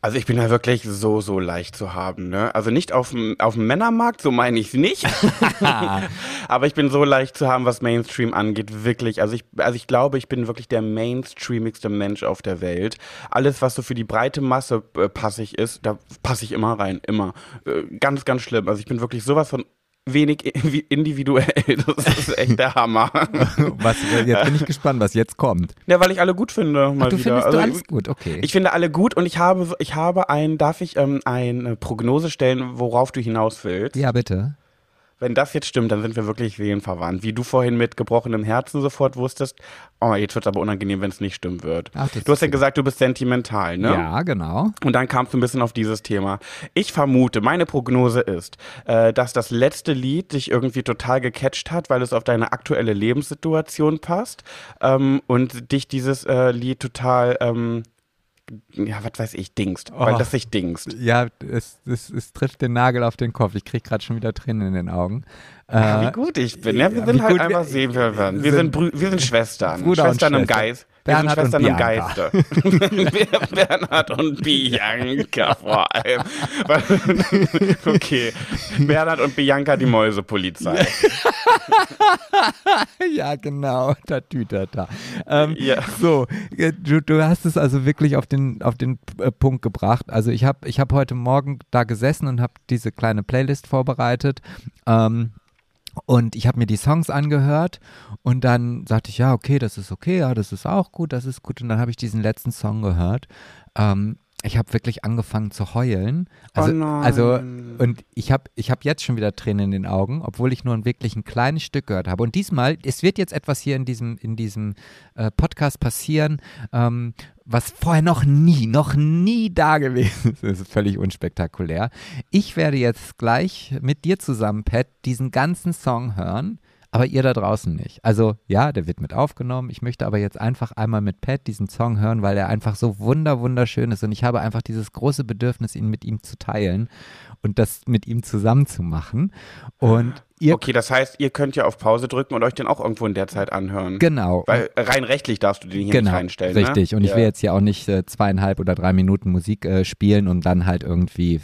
Also ich bin ja wirklich so, so leicht zu haben, ne? Also nicht auf dem, Männermarkt, so meine ich nicht. Aber ich bin so leicht zu haben, was Mainstream angeht, wirklich. Also ich, also ich glaube, ich bin wirklich der mainstreamigste Mensch auf der Welt. Alles, was so für die breite Masse äh, passig ist, da passe ich immer rein, immer. Äh, ganz, ganz schlimm. Also ich bin wirklich sowas von wenig individuell. Das ist echt der Hammer. Was, jetzt bin ich gespannt, was jetzt kommt. Ja, weil ich alle gut finde, mal du wieder. findest also, du alles gut, okay. Ich finde alle gut und ich habe, ich habe ein, darf ich ähm, eine Prognose stellen, worauf du hinaus willst? ja, bitte. Wenn das jetzt stimmt, dann sind wir wirklich seelenverwandt. Wie du vorhin mit gebrochenem Herzen sofort wusstest, oh, jetzt wird es aber unangenehm, wenn es nicht stimmen wird. Ach, du hast ja gesagt, du bist sentimental, ne? Ja, genau. Und dann kamst du ein bisschen auf dieses Thema. Ich vermute, meine Prognose ist, äh, dass das letzte Lied dich irgendwie total gecatcht hat, weil es auf deine aktuelle Lebenssituation passt ähm, und dich dieses äh, Lied total, ähm, ja, was weiß ich, dingst, weil Oh. das sich dingst. Ja, es, es, es trifft den Nagel auf den Kopf. Ich krieg gerade schon wieder Tränen in den Augen. Ja, Äh, wie gut ich bin. Ja, wir sind halt gut einfach wir- seelenverwandt. Wir sind sind, Brü wir sind Schwestern. Bruder und Schwestern im Schwester. Geist. Bernhard und im Bianca. Geiste. Bernhard und Bianca vor allem. Okay. Bernhard und Bianca, die Mäusepolizei. ja, genau. Tatütata. Ähm, Ja. So, äh, du, du hast es also wirklich auf den, auf den äh, Punkt gebracht. Also ich habe ich hab heute Morgen da gesessen und habe diese kleine Playlist vorbereitet. Ähm, und ich habe mir die Songs angehört und dann sagte ich, ja, okay, das ist okay, ja, das ist auch gut, das ist gut. Und dann habe ich diesen letzten Song gehört. Ähm, ich habe wirklich angefangen zu heulen. Also, Oh nein. also und ich habe ich hab jetzt schon wieder Tränen in den Augen, obwohl ich nur ein wirklich ein kleines Stück gehört habe. Und diesmal, es wird jetzt etwas hier in diesem, in diesem äh, Podcast passieren, ähm, was vorher noch nie, noch nie da gewesen ist. Das ist völlig unspektakulär. Ich werde jetzt gleich mit dir zusammen, Pat, diesen ganzen Song hören. Aber ihr da draußen nicht. Also ja, der wird mit aufgenommen. Ich möchte aber jetzt einfach einmal mit Pat diesen Song hören, weil er einfach so wunder wunderschön ist und ich habe einfach dieses große Bedürfnis, ihn mit ihm zu teilen und das mit ihm zusammen zu machen. Und ihr Okay, das heißt, ihr könnt ja auf Pause drücken und euch den auch irgendwo in der Zeit anhören. genau. Weil rein rechtlich darfst du den hier Genau, nicht reinstellen. richtig. Ne? Und ich ja. will jetzt hier auch nicht äh, zweieinhalb oder drei Minuten Musik äh, spielen, um dann halt irgendwie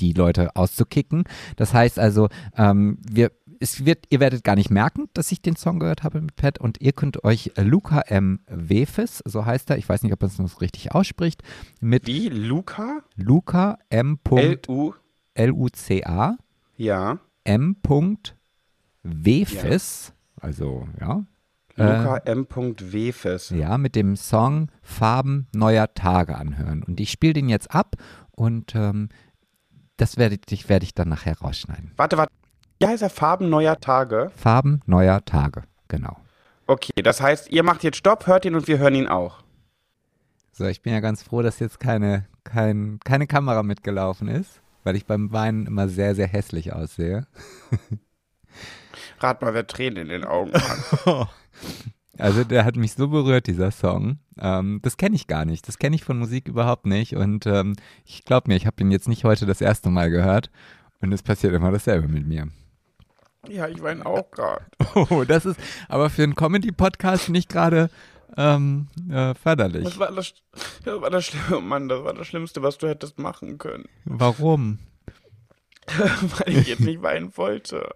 die Leute auszukicken. Das heißt also, ähm, wir, es wird, ihr werdet gar nicht merken, dass ich den Song gehört habe mit Pat und ihr könnt euch äh, Luca M. Wefes, so heißt er, ich weiß nicht, ob man es noch richtig ausspricht, mit Wie? Luca? Luca M. L-U? L-U-C-A Ja. M. Wefes, also ja, Luca M. Wefes. ja, mit dem Song Farben neuer Tage anhören. Und ich spiele den jetzt ab und ähm, das werde ich, werde ich dann nachher rausschneiden. Warte, warte. Wie heißt er? Farben neuer Tage? Farben neuer Tage, genau. Okay, das heißt, ihr macht jetzt Stopp, hört ihn und wir hören ihn auch. So, ich bin ja ganz froh, dass jetzt keine, kein, keine Kamera mitgelaufen ist, weil ich beim Weinen immer sehr, sehr hässlich aussehe. Rat mal, wer Tränen in den Augen hat. Also der hat mich so berührt, dieser Song. Ähm, das kenne ich gar nicht. Das kenne ich von Musik überhaupt nicht. Und ähm, ich glaube mir, ich habe ihn jetzt nicht heute das erste Mal gehört. Und es passiert immer dasselbe mit mir. Ja, ich weine auch gerade. Oh, das ist aber für einen Comedy-Podcast nicht gerade ähm, äh, förderlich. Das war das, das war das Schlimme, Mann, das war das Schlimmste, was du hättest machen können. Warum? Weil ich jetzt nicht weinen wollte.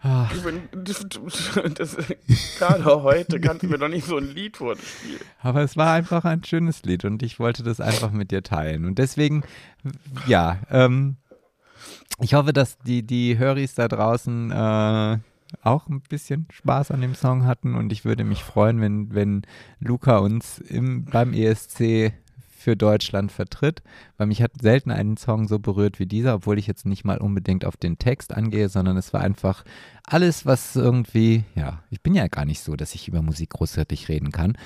Ah, Ich bin, das, das, gerade heute kannst du mir doch nicht so ein Lied vorspielen. Aber es war einfach ein schönes Lied und ich wollte das einfach mit dir teilen. Und deswegen, ja, ähm, ich hoffe, dass die, die Höris da draußen äh, auch ein bisschen Spaß an dem Song hatten. Und ich würde mich freuen, wenn, wenn Luca uns im, beim ESC für Deutschland vertritt, weil mich hat selten einen Song so berührt wie dieser, obwohl ich jetzt nicht mal unbedingt auf den Text angehe, sondern es war einfach alles, was irgendwie, ja, ich bin ja gar nicht so, dass ich über Musik großartig reden kann.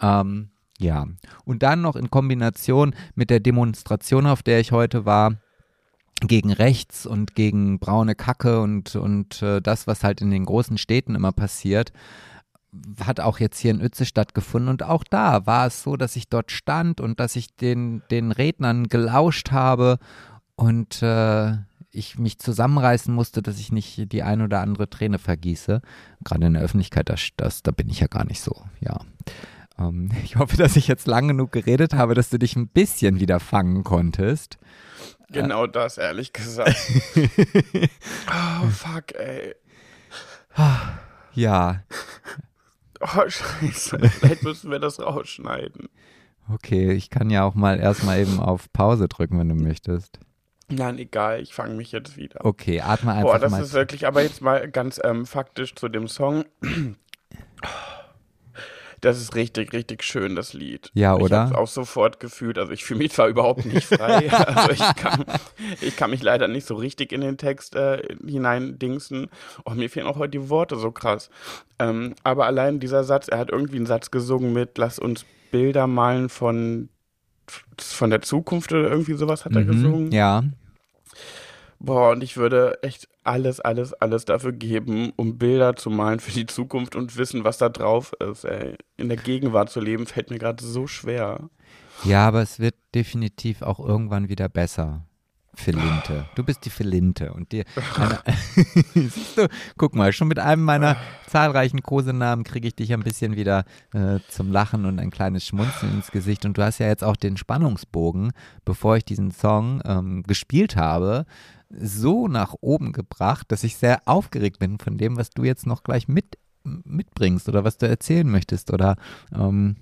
Ähm, ja, und dann noch in Kombination mit der Demonstration, auf der ich heute war, gegen rechts und gegen braune Kacke und, und äh, das, was halt in den großen Städten immer passiert, hat auch jetzt hier in Uetze stattgefunden und auch da war es so, dass ich dort stand und dass ich den, den Rednern gelauscht habe und äh, ich mich zusammenreißen musste, dass ich nicht die ein oder andere Träne vergieße. Gerade in der Öffentlichkeit, das, das, da bin ich ja gar nicht so, ja. Ähm, ich hoffe, dass ich jetzt lang genug geredet habe, dass du dich ein bisschen wieder fangen konntest. Genau das, ehrlich gesagt. oh, fuck, ey. Ja, Oh, scheiße. Vielleicht müssen wir das rausschneiden. okay, ich kann ja auch mal erstmal eben auf Pause drücken, wenn du möchtest. Nein, egal, ich fange mich jetzt wieder. Okay, atme einfach Boah, das mal. ist wirklich, aber jetzt mal ganz ähm, faktisch zu dem Song. Das ist richtig, richtig schön, das Lied. Ja, Ich oder? hab's auch sofort gefühlt. Also ich fühle mich zwar überhaupt nicht frei, also ich kann, ich kann mich leider nicht so richtig in den Text äh, hineindingsen. Oh, mir fehlen auch heute die Worte so krass. Ähm, aber allein dieser Satz, er hat irgendwie einen Satz gesungen mit Lass uns Bilder malen von, von der Zukunft oder irgendwie sowas hat er gesungen. Mhm, ja, Boah, und ich würde echt alles, alles, alles dafür geben, um Bilder zu malen für die Zukunft und wissen, was da drauf ist, ey. In der Gegenwart zu leben, fällt mir gerade so schwer. ja, aber es wird definitiv auch irgendwann wieder besser. Philinte. Du bist die Philinte und dir. Siehst du, guck mal, schon mit einem meiner zahlreichen Kosenamen kriege ich dich ein bisschen wieder äh, zum Lachen und ein kleines Schmunzeln ins Gesicht. Und du hast ja jetzt auch den Spannungsbogen, bevor ich diesen Song ähm, gespielt habe, so nach oben gebracht, dass ich sehr aufgeregt bin von dem, was du jetzt noch gleich mit, mitbringst oder was du erzählen möchtest. Oder ähm,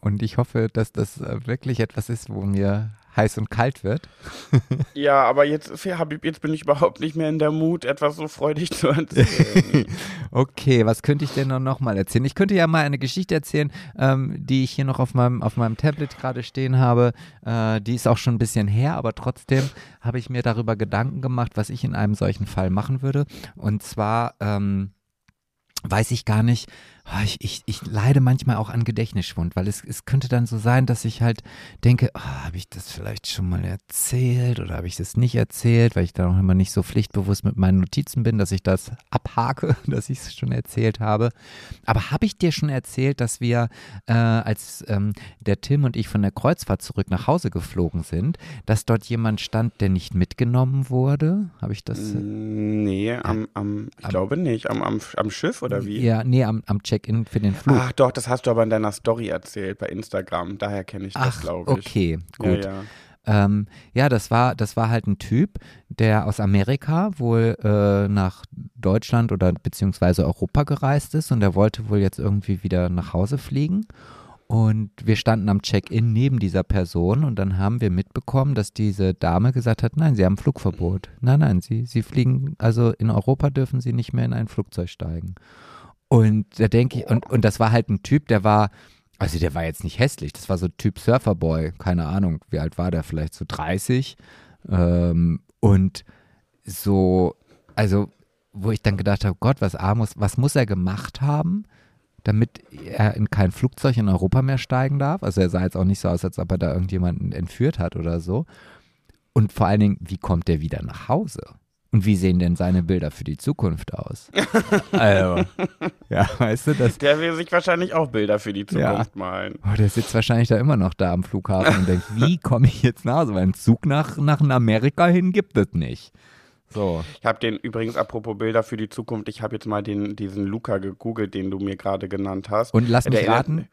und ich hoffe, dass das äh, wirklich etwas ist, wo mir heiß und kalt wird. Ja, aber jetzt, Habib, jetzt bin ich überhaupt nicht mehr in der Mut, etwas so freudig zu erzählen. Okay, was könnte ich denn noch mal erzählen? Ich könnte ja mal eine Geschichte erzählen, ähm, die ich hier noch auf meinem, auf meinem Tablet gerade stehen habe. Äh, die ist auch schon ein bisschen her, aber trotzdem habe ich mir darüber Gedanken gemacht, was ich in einem solchen Fall machen würde. Und zwar ähm, weiß ich gar nicht, ich, ich, ich leide manchmal auch an Gedächtnisschwund, weil es, es könnte dann so sein, dass ich halt denke, ah, habe ich das vielleicht schon mal erzählt oder habe ich das nicht erzählt, weil ich da auch immer nicht so pflichtbewusst mit meinen Notizen bin, dass ich das abhake, dass ich es schon erzählt habe. Aber habe ich dir schon erzählt, dass wir, äh, als ähm, der Tim und ich von der Kreuzfahrt zurück nach Hause geflogen sind, dass dort jemand stand, der nicht mitgenommen wurde? Habe ich das? nee, am, am, ich glaube nicht. Am, am, am Schiff oder wie? Ja, nee, am, am Check-in für den Flug. Ach doch, das hast du aber in deiner Story erzählt bei Instagram. Daher kenne ich das, Ach, glaube ich. okay, gut. Ja, ja. Ähm, ja, das war, das war halt ein Typ, der aus Amerika wohl äh, nach Deutschland oder beziehungsweise Europa gereist ist und der wollte wohl jetzt irgendwie wieder nach Hause fliegen. Und wir standen am Check-in neben dieser Person und dann haben wir mitbekommen, dass diese Dame gesagt hat, nein, sie haben Flugverbot. Nein, nein, sie, sie fliegen, also in Europa dürfen sie nicht mehr in ein Flugzeug steigen. Und da denke ich, und, und das war halt ein Typ, der war, also der war jetzt nicht hässlich, das war so Typ Surferboy, keine Ahnung, wie alt war der, vielleicht so 30. Ähm, und so, also, wo ich dann gedacht habe, Gott, was, A muss, was muss er gemacht haben, damit er in kein Flugzeug in Europa mehr steigen darf? Also er sah jetzt auch nicht so aus, als ob er da irgendjemanden entführt hat oder so. Und vor allen Dingen, wie kommt er wieder nach Hause? Und wie sehen denn seine Bilder für die Zukunft aus? also, ja, weißt du, das, Der will sich wahrscheinlich auch Bilder für die Ja. Zukunft malen. Oh, der sitzt wahrscheinlich da immer noch da am Flughafen und denkt, wie komme ich jetzt nach Hause? Weil einen Zug nach, nach Amerika hin gibt es nicht. So. Ich habe den übrigens, apropos Bilder für die Zukunft, ich habe jetzt mal den, diesen Luca gegoogelt, den du mir gerade genannt hast. Und lass mich der raten.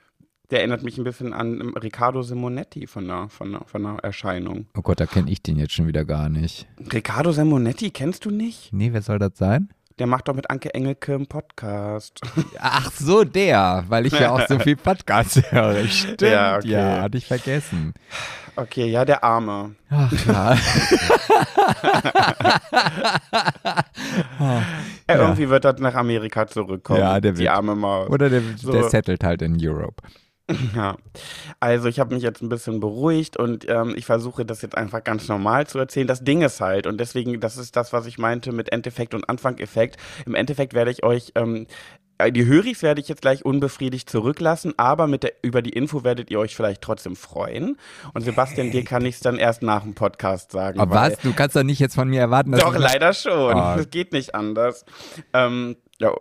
Der erinnert mich ein bisschen an ähm, Riccardo Simonetti von der, von der, von der Erscheinung. Oh Gott, da kenne ich den jetzt schon wieder gar nicht. Riccardo Simonetti kennst du nicht? Nee, wer soll das sein? Der macht doch mit Anke Engelke einen Podcast. Ach so, der, weil ich ja auch so viel Podcast höre. Stimmt, ja, Ja, okay. hatte ich vergessen. Okay, ja, der Arme. Ach ja. Ja, Irgendwie wird er nach Amerika zurückkommen. Ja, der Die wird. arme Maus. Oder der, So. der settelt halt in Europe. Ja, also ich habe mich jetzt ein bisschen beruhigt und ähm, ich versuche das jetzt einfach ganz normal zu erzählen. Das Ding ist halt und deswegen, das ist das, was ich meinte mit Endeffekt und Anfang-Effekt. Im Endeffekt werde ich euch, ähm, äh, die Höris werde ich jetzt gleich unbefriedigt zurücklassen, aber mit der, über die Info werdet ihr euch vielleicht trotzdem freuen. Und Sebastian, dir kann ich es dann erst nach dem Podcast sagen. Aber was? Du kannst doch nicht jetzt von mir erwarten, dass Doch, leider schon. Ah. Es geht nicht anders. Ähm, ja,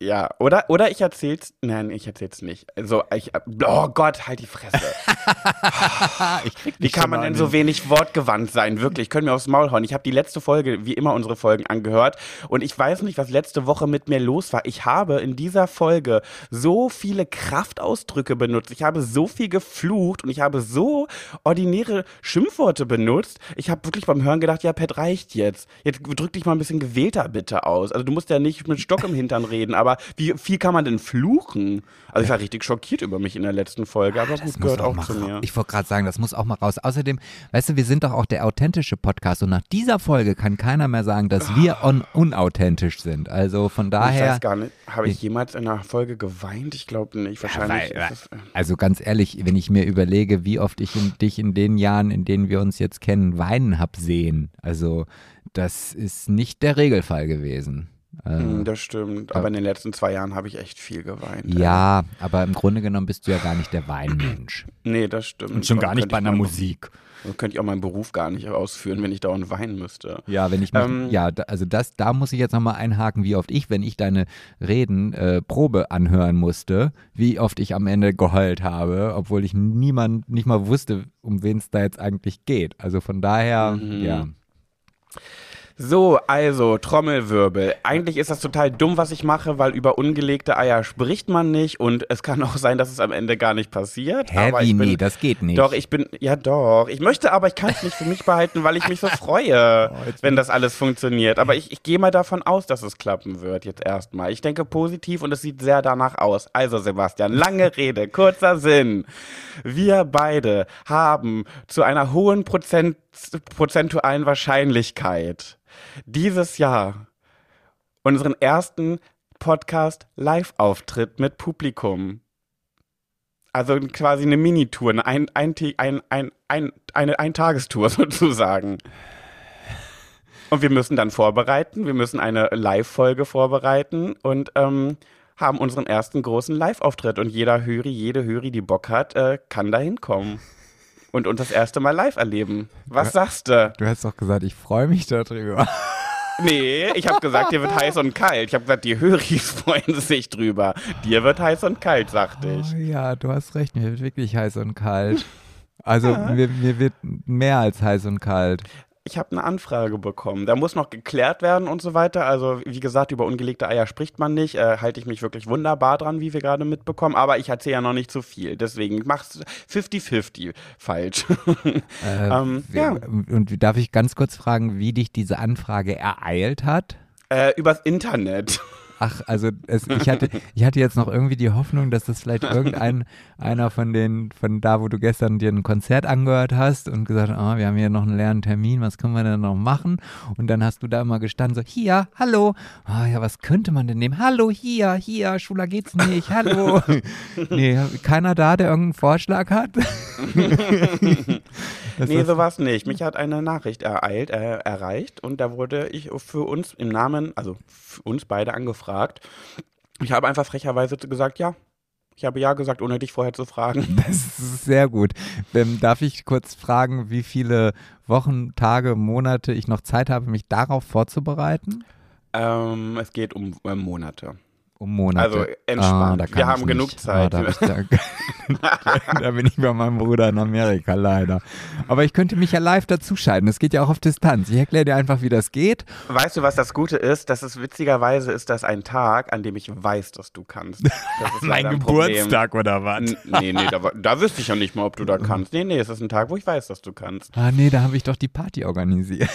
ja, oder, oder ich erzähl's. Nein, ich erzähl's nicht. Also, ich. Oh Gott, halt die Fresse. ich krieg Wie kann man denn so wenig wortgewandt sein? Wirklich, können mir aufs Maul hauen. Ich habe die letzte Folge, wie immer unsere Folgen angehört und ich weiß nicht, was letzte Woche mit mir los war. Ich habe in dieser Folge so viele Kraftausdrücke benutzt. Ich habe so viel geflucht und ich habe so ordinäre Schimpfworte benutzt. Ich habe wirklich beim Hören gedacht, ja, Pet reicht jetzt. Jetzt drück dich mal ein bisschen gewählter bitte aus. Also du musst ja nicht mit Stock im Hintern reden, aber wie viel kann man denn fluchen? Also ich war richtig schockiert über mich in der letzten Folge, aber Das gut, gehört auch mal zu ra- mir. Ich wollte gerade sagen, das muss auch mal raus. Außerdem, weißt du, wir sind doch auch der authentische Podcast und nach dieser Folge kann keiner mehr sagen, dass wir un unauthentisch sind. Also von Ich daher. weiß gar nicht, habe ich jemals in einer Folge geweint? Ich glaube nicht. Wahrscheinlich. weil- ist es, Also ganz ehrlich, wenn ich mir überlege, wie oft ich in, dich in den Jahren, in denen wir uns jetzt kennen, weinen hab sehen. Also das ist nicht der Regelfall gewesen. Also, Hm, das stimmt. Aber in den letzten zwei Jahren habe ich echt viel geweint. ja, aber im Grunde genommen bist du ja gar nicht der Weinmensch. Nee, das stimmt. Und schon gar nicht bei einer Musik. Dann könnte ich auch meinen Beruf gar nicht ausführen, wenn ich dauernd weinen müsste. Ja, wenn ich mich, Ähm, ja, da, also das, da muss ich jetzt nochmal einhaken, wie oft ich, wenn ich deine Reden äh, Probe anhören musste, wie oft ich am Ende geheult habe, obwohl ich niemand, nicht mal wusste, um wen es da jetzt eigentlich geht. Also von daher, Mhm. ja. So, also Trommelwirbel. Eigentlich ist das total dumm, was ich mache, weil über ungelegte Eier spricht man nicht und es kann auch sein, dass es am Ende gar nicht passiert. Hä, aber wie, bin, nee, das geht nicht. Doch, ich bin, ja doch. Ich möchte, aber ich kann es nicht für mich behalten, weil ich mich so freue, Oh, wenn das alles funktioniert. Aber ich, ich gehe mal davon aus, dass es klappen wird jetzt erstmal. Ich denke positiv und es sieht sehr danach aus. Also Sebastian, lange Rede, kurzer Sinn. Wir beide haben zu einer hohen Prozent, prozentualen Wahrscheinlichkeit dieses Jahr unseren ersten Podcast-Live-Auftritt mit Publikum. Also quasi eine Minitour, eine ein, ein, ein, ein, ein, eine Eintagestour sozusagen. Und wir müssen dann vorbereiten, wir müssen eine Live-Folge vorbereiten und ähm, haben unseren ersten großen Live-Auftritt. Und jeder Höri, jede Höri, die Bock hat, äh, kann da hinkommen. Und uns das erste Mal live erleben. Was sagst du? Du hast doch gesagt, ich freue mich darüber. Nee, ich habe gesagt, dir wird heiß und kalt. Ich habe gesagt, die Höris freuen sich drüber. Dir wird heiß und kalt, sagte ich. Oh, ja, du hast recht, mir wird wirklich heiß und kalt. Also mir, mir wird mehr als heiß und kalt. Ich habe eine Anfrage bekommen. Da muss noch geklärt werden und so weiter. Also, wie gesagt, über ungelegte Eier spricht man nicht. Äh, Halte ich mich wirklich wunderbar dran, wie wir gerade mitbekommen. Aber ich erzähle ja noch nicht zu viel. Deswegen mach's 50-50 falsch. Äh, Ähm, ja. Und darf ich ganz kurz fragen, wie dich diese Anfrage ereilt hat? äh, übers Internet. Ach, also es, ich, hatte, ich hatte jetzt noch irgendwie die Hoffnung, dass das vielleicht irgendein einer von den, von da, wo du gestern dir ein Konzert angehört hast und gesagt, ah, wir haben hier noch einen leeren Termin, was können wir denn noch machen? Und dann hast du da immer gestanden, so, hier, hallo, ah ja, was könnte man denn nehmen? Hallo, hier, hier, Schula geht's nicht, hallo. nee, keiner da, der irgendeinen Vorschlag hat? Das nee, ist- so war's nicht. Mich hat eine Nachricht ereilt, äh, erreicht und da wurde ich für uns im Namen, also für uns beide angefragt. Ich habe einfach frecherweise gesagt, ja. Ich habe ja gesagt, ohne dich vorher zu fragen. Das ist sehr gut. Ähm, darf ich kurz fragen, wie viele Wochen, Tage, Monate ich noch Zeit habe, mich darauf vorzubereiten? Ähm, es geht um äh, Monate. Um Monate. Also entspannt. da kann Wir haben genug nicht. Zeit. Ah, da, da, da bin ich bei meinem Bruder in Amerika leider. Aber ich könnte mich ja live dazuschalten. Das geht ja auch auf Distanz. Ich erkläre dir einfach, wie das geht. Weißt du, was das Gute ist? Das ist witzigerweise ist das ein Tag, an dem ich weiß, dass du kannst. Das ist leider ein Problem. oder was? N- Nee, nee, da, da wüsste ich ja nicht mal, ob du da kannst. Nee, nee, es ist ein Tag, wo ich weiß, dass du kannst. Ah, nee, da habe ich doch die Party organisiert.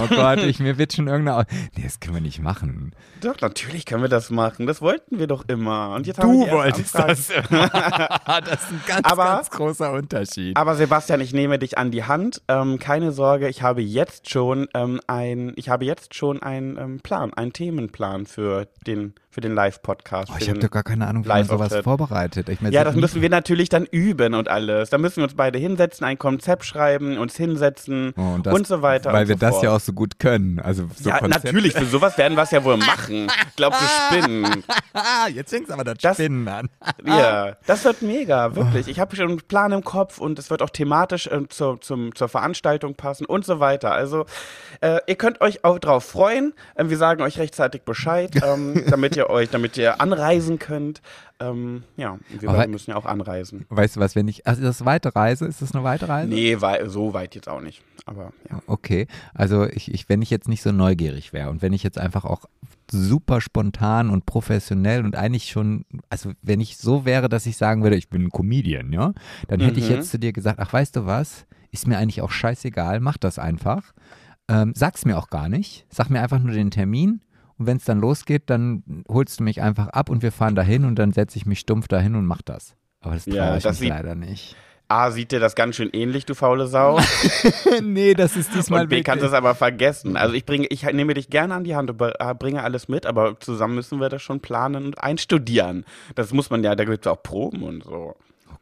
oh Gott, ich, mir wird schon irgendeine. Nee, das können wir nicht machen. Doch, natürlich können wir das machen. Das wollten wir doch immer. Und jetzt haben wir die erste Anfrage. das ist ein ganz, Aber- ganz großer Unterschied. Aber Sebastian, ich nehme dich an die Hand. Ähm, keine Sorge, ich habe jetzt schon ähm, ein, ich habe jetzt schon einen ähm, Plan, einen Themenplan für den für den Live-Podcast. Oh, ich habe doch gar keine Ahnung, wie man sowas vorbereitet. Ich mein, Ja, so das müssen wir natürlich dann üben und alles. Da müssen wir uns beide hinsetzen, ein Konzept schreiben, uns hinsetzen Oh, und, das- so weiter. Weil und wir so das fort. ja auch so gut können. Also so Ja, Konzept- natürlich, für sowas werden wir es ja wohl machen. Glaubst du spinnen? Ah, jetzt fängst aber das, Das- Spinnen an. Ja, das wird mega, wirklich. Ich habe schon einen Plan im Kopf und es wird auch thematisch äh, zur, zum, zur Veranstaltung passen und so weiter. Also, äh, ihr könnt euch auch drauf freuen. Äh, wir sagen euch rechtzeitig Bescheid, ähm, damit ihr euch, damit ihr anreisen könnt. Ähm, ja, wir Aber- müssen ja auch anreisen. Weißt du was, wenn ich, also das weite Reise, ist das eine weite Reise? Nee, wei so weit jetzt auch nicht. Aber ja. Okay, also ich, ich, wenn ich jetzt nicht so neugierig wäre und wenn ich jetzt einfach auch super spontan und professionell und eigentlich schon, also wenn ich so wäre, dass ich sagen würde, ich bin ein Comedian, ja, dann hätte ich Mhm. jetzt zu dir gesagt, ach weißt du was, ist mir eigentlich auch scheißegal, mach das einfach. Ähm, sag's mir auch gar nicht, sag mir einfach nur den Termin und wenn es dann losgeht, dann holst du mich einfach ab und wir fahren dahin und dann setze ich mich stumpf dahin und mach das. Aber das traue Ja, ich das mich leider nicht. A, sieht dir das ganz schön ähnlich, du faule Sau. nee, das ist diesmal Und B, kannst du es aber vergessen. Also ich bringe, ich nehme dich gerne an die Hand und äh, bringe alles mit, aber zusammen müssen wir das schon planen und einstudieren. Das muss man ja, da gibt es auch Proben und so.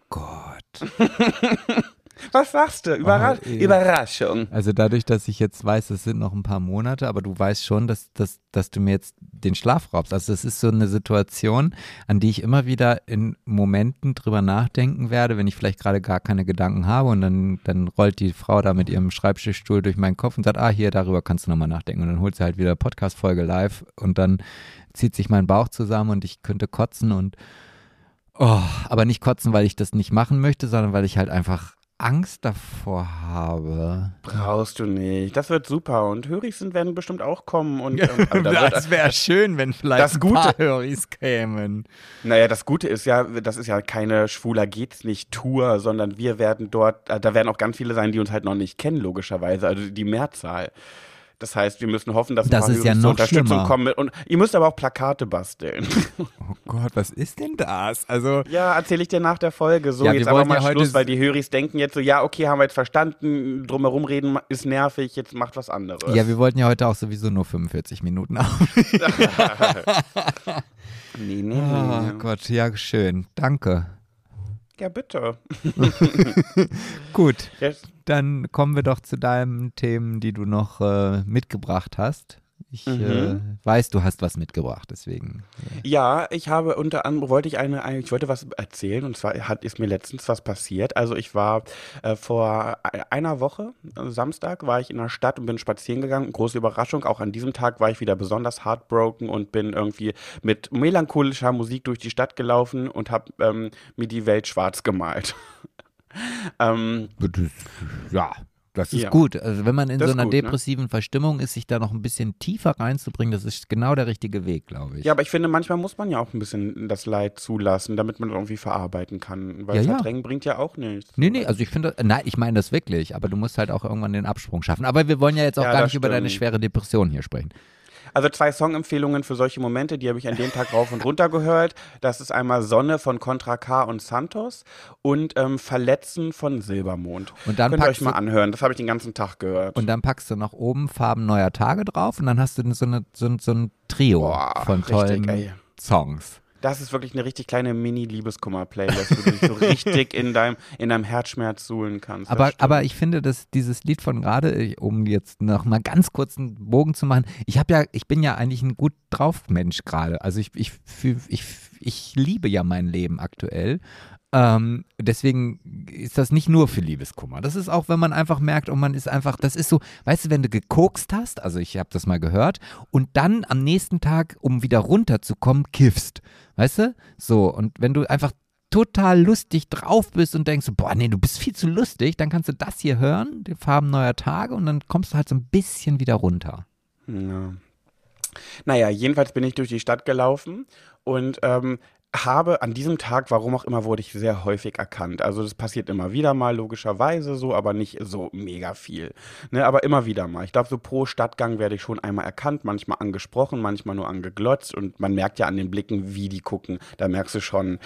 Gott. Was sagst du? Überrasch Oh. Überraschung. Also dadurch, dass ich jetzt weiß, es sind noch ein paar Monate, aber du weißt schon, dass, dass, dass du mir jetzt den Schlaf raubst. Also es ist so eine Situation, an die ich immer wieder in Momenten drüber nachdenken werde, wenn ich vielleicht gerade gar keine Gedanken habe und dann, dann rollt die Frau da mit ihrem Schreibtischstuhl durch meinen Kopf und sagt, ah, hier, darüber kannst du nochmal nachdenken. Und dann holt sie halt wieder Podcast-Folge live und dann zieht sich mein Bauch zusammen und ich könnte kotzen und oh, aber nicht kotzen, weil ich das nicht machen möchte, sondern weil ich halt einfach Angst davor habe. Brauchst du nicht. Das wird super. Und Höris sind werden bestimmt auch kommen. Und, ähm, wird, das wäre schön, wenn vielleicht Das ein Gute- paar Höris kämen. naja, das Gute ist ja, das ist ja keine Schwuler geht's nicht Tour, sondern wir werden dort, äh, da werden auch ganz viele sein, die uns halt noch nicht kennen, logischerweise. Also die Mehrzahl. Das heißt, wir müssen hoffen, dass ein Das paar ist ja noch Unterstützung schlimmer. kommen. Und ihr müsst aber auch Plakate basteln. Oh Gott, was ist denn das? Also, Ja, erzähle ich dir nach der Folge. So, Ja, jetzt aber mal ja Schluss, weil die Höris denken jetzt so, ja, okay, haben wir jetzt verstanden, drumherum reden ist nervig, jetzt macht was anderes. ja, wir wollten ja heute auch sowieso nur 45 Minuten auf. nee, nee, Oh nee. Gott, ja, schön. Danke. Ja, bitte. Gut, Jetzt, dann kommen wir doch zu deinen Themen, die du noch äh, mitgebracht hast. Ich Mhm. äh, weiß, du hast was mitgebracht, deswegen. ja, ich habe unter anderem, wollte ich eine, eine- ich wollte was erzählen und zwar hat, ist mir letztens was passiert. Also ich war äh, vor e- einer Woche, äh, Samstag, war ich in der Stadt und bin spazieren gegangen. Große Überraschung, auch an diesem Tag war ich wieder besonders heartbroken und bin irgendwie mit melancholischer Musik durch die Stadt gelaufen und habe ähm, mir die Welt schwarz gemalt. ähm, Ja, das ist Ja. gut. Also wenn man in Das so einer gut, ne? depressiven Verstimmung ist, sich da noch ein bisschen tiefer reinzubringen, das ist genau der richtige Weg, glaube ich. Ja, aber ich finde, manchmal muss man ja auch ein bisschen das Leid zulassen, damit man irgendwie verarbeiten kann. Weil Ja, ja. Verdrängen bringt ja auch nichts. Nee, nee, also ich finde, nein, ich meine das wirklich, aber du musst halt auch irgendwann den Absprung schaffen. Aber wir wollen ja jetzt auch Ja, gar nicht über deine stimmt. schwere Depression hier sprechen. Also zwei Songempfehlungen für solche Momente, die habe ich an dem Tag rauf und runter gehört. Das ist einmal Sonne von Contra K und Santos und ähm, Verletzen von Silbermond. Und dann Könnt ihr euch mal anhören. Das habe ich den ganzen Tag gehört. Und dann packst du noch oben Farben neuer Tage drauf und dann hast du so, eine, so, ein- so ein Trio Boah, von richtig, tollen ey. Songs. Das ist wirklich eine richtig kleine Mini-Liebeskummer-Playlist, wo du dich so richtig in deinem, in deinem Herzschmerz suhlen kannst. Aber, aber ich finde, dass dieses Lied von gerade, ich- um jetzt noch mal ganz kurz einen Bogen zu machen, ich habe ja, ich bin ja eigentlich ein gut drauf Mensch gerade. Also ich, ich, ich, ich liebe ja mein Leben aktuell. Ähm, deswegen ist das nicht nur für Liebeskummer. Das ist auch, wenn man einfach merkt, und man ist einfach, das ist so, weißt du, wenn du gekokst hast, also ich habe das mal gehört, und dann am nächsten Tag, um wieder runterzukommen, kiffst. Weißt du? So, und wenn du einfach total lustig drauf bist und denkst, boah, nee, du bist viel zu lustig, dann kannst du das hier hören, die Farben neuer Tage, und dann kommst du halt so ein bisschen wieder runter. Ja. Naja, jedenfalls bin ich durch die Stadt gelaufen und ähm, habe an diesem Tag, warum auch immer, wurde ich sehr häufig erkannt. Also das passiert immer wieder mal, logischerweise so, aber nicht so mega viel. Ne, aber immer wieder mal. Ich glaube, so pro Stadtgang werde ich schon einmal erkannt, manchmal angesprochen, manchmal nur angeglotzt und man merkt ja an den Blicken, wie die gucken. Da merkst du schon,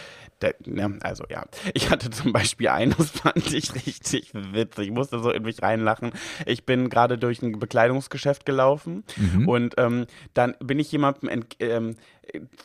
der, ne, also ja. Ich hatte zum Beispiel einen, das fand ich richtig witzig. Ich musste so in mich reinlachen. Ich bin gerade durch ein Bekleidungsgeschäft gelaufen und ähm, dann bin ich jemandem, ent, ähm,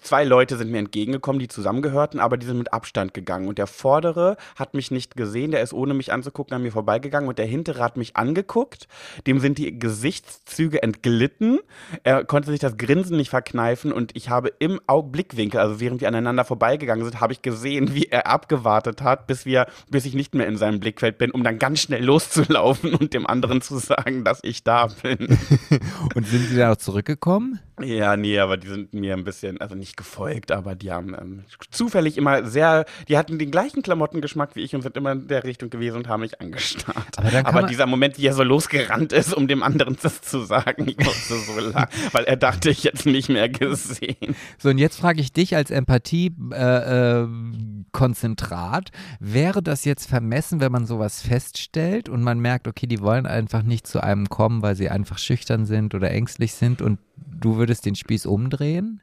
zwei Leute sind mir entgegengekommen, die zusammengehörten, aber die sind mit Abstand gegangen. Und der vordere hat mich nicht gesehen, der ist ohne mich anzugucken an mir vorbeigegangen und der hintere hat mich angeguckt. Dem sind die Gesichtszüge entglitten. Er konnte sich das Grinsen nicht verkneifen und ich habe im Blickwinkel, also während wir aneinander vorbeigegangen sind, habe ich gesehen, wie er abgewartet hat, bis wir, bis ich nicht mehr in seinem Blickfeld bin, um dann ganz schnell loszulaufen und dem anderen zu sagen, dass ich da bin. Und sind sie dann auch zurückgekommen? Ja, nee, aber die sind mir ein bisschen, also nicht gefolgt, aber die haben ähm, zufällig immer sehr, die hatten den gleichen Klamottengeschmack wie ich und sind immer in der Richtung gewesen und haben mich angestarrt. Aber aber dieser Moment, wie er so losgerannt ist, um dem anderen das zu sagen, ich musste so lachen, weil er dachte, ich hätte nicht mehr gesehen. So, und jetzt frage ich dich als Empathie-Konzentrat, äh, Konzentrat, wäre das jetzt vermessen, wenn man sowas feststellt und man merkt, okay, die wollen einfach nicht zu einem kommen, weil sie einfach schüchtern sind oder ängstlich sind und du würdest den Spieß umdrehen?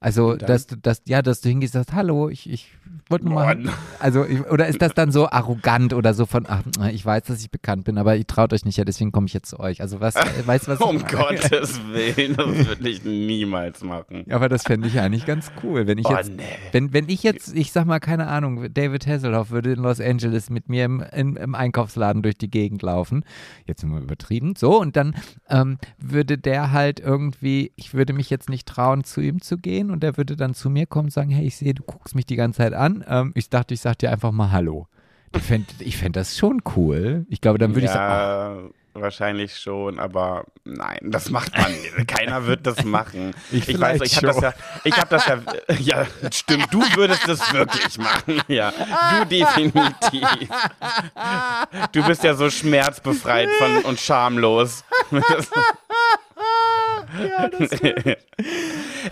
Also, dass du, dass, ja, dass du hingehst und sagst, hallo, ich, ich wollte nur mal, also, ich, oder ist das dann so arrogant oder so von, ach, ich weiß, dass ich bekannt bin, aber ihr traut euch nicht, ja, deswegen komme ich jetzt zu euch. Also, was, weißt du, was ich Um? Gottes Willen, das würde ich niemals machen. Aber das fände ich eigentlich ganz cool, wenn ich Oh, jetzt, nee. wenn, wenn ich jetzt, ich sag mal, keine Ahnung, David Hasselhoff würde in Los Angeles mit mir im, im, im Einkaufsladen durch die Gegend laufen, jetzt sind wir übertrieben, so, und dann ähm, würde der halt irgendwie, ich würde mich jetzt nicht trauen, zu ihm zu gehen und der würde dann zu mir kommen und sagen, hey, ich sehe, du guckst mich die ganze Zeit an, ähm, ich dachte, ich sag dir einfach mal Hallo. Ich fände ich fänd das schon cool. Ich glaube, dann würde ich sagen, ja, wahrscheinlich schon, aber nein, das macht man. Keiner wird das machen. Ich ich weiß, ich habe das ja, ich habe das ja, ja, stimmt, du würdest das wirklich machen, ja, du definitiv. Du bist ja so schmerzbefreit von und schamlos.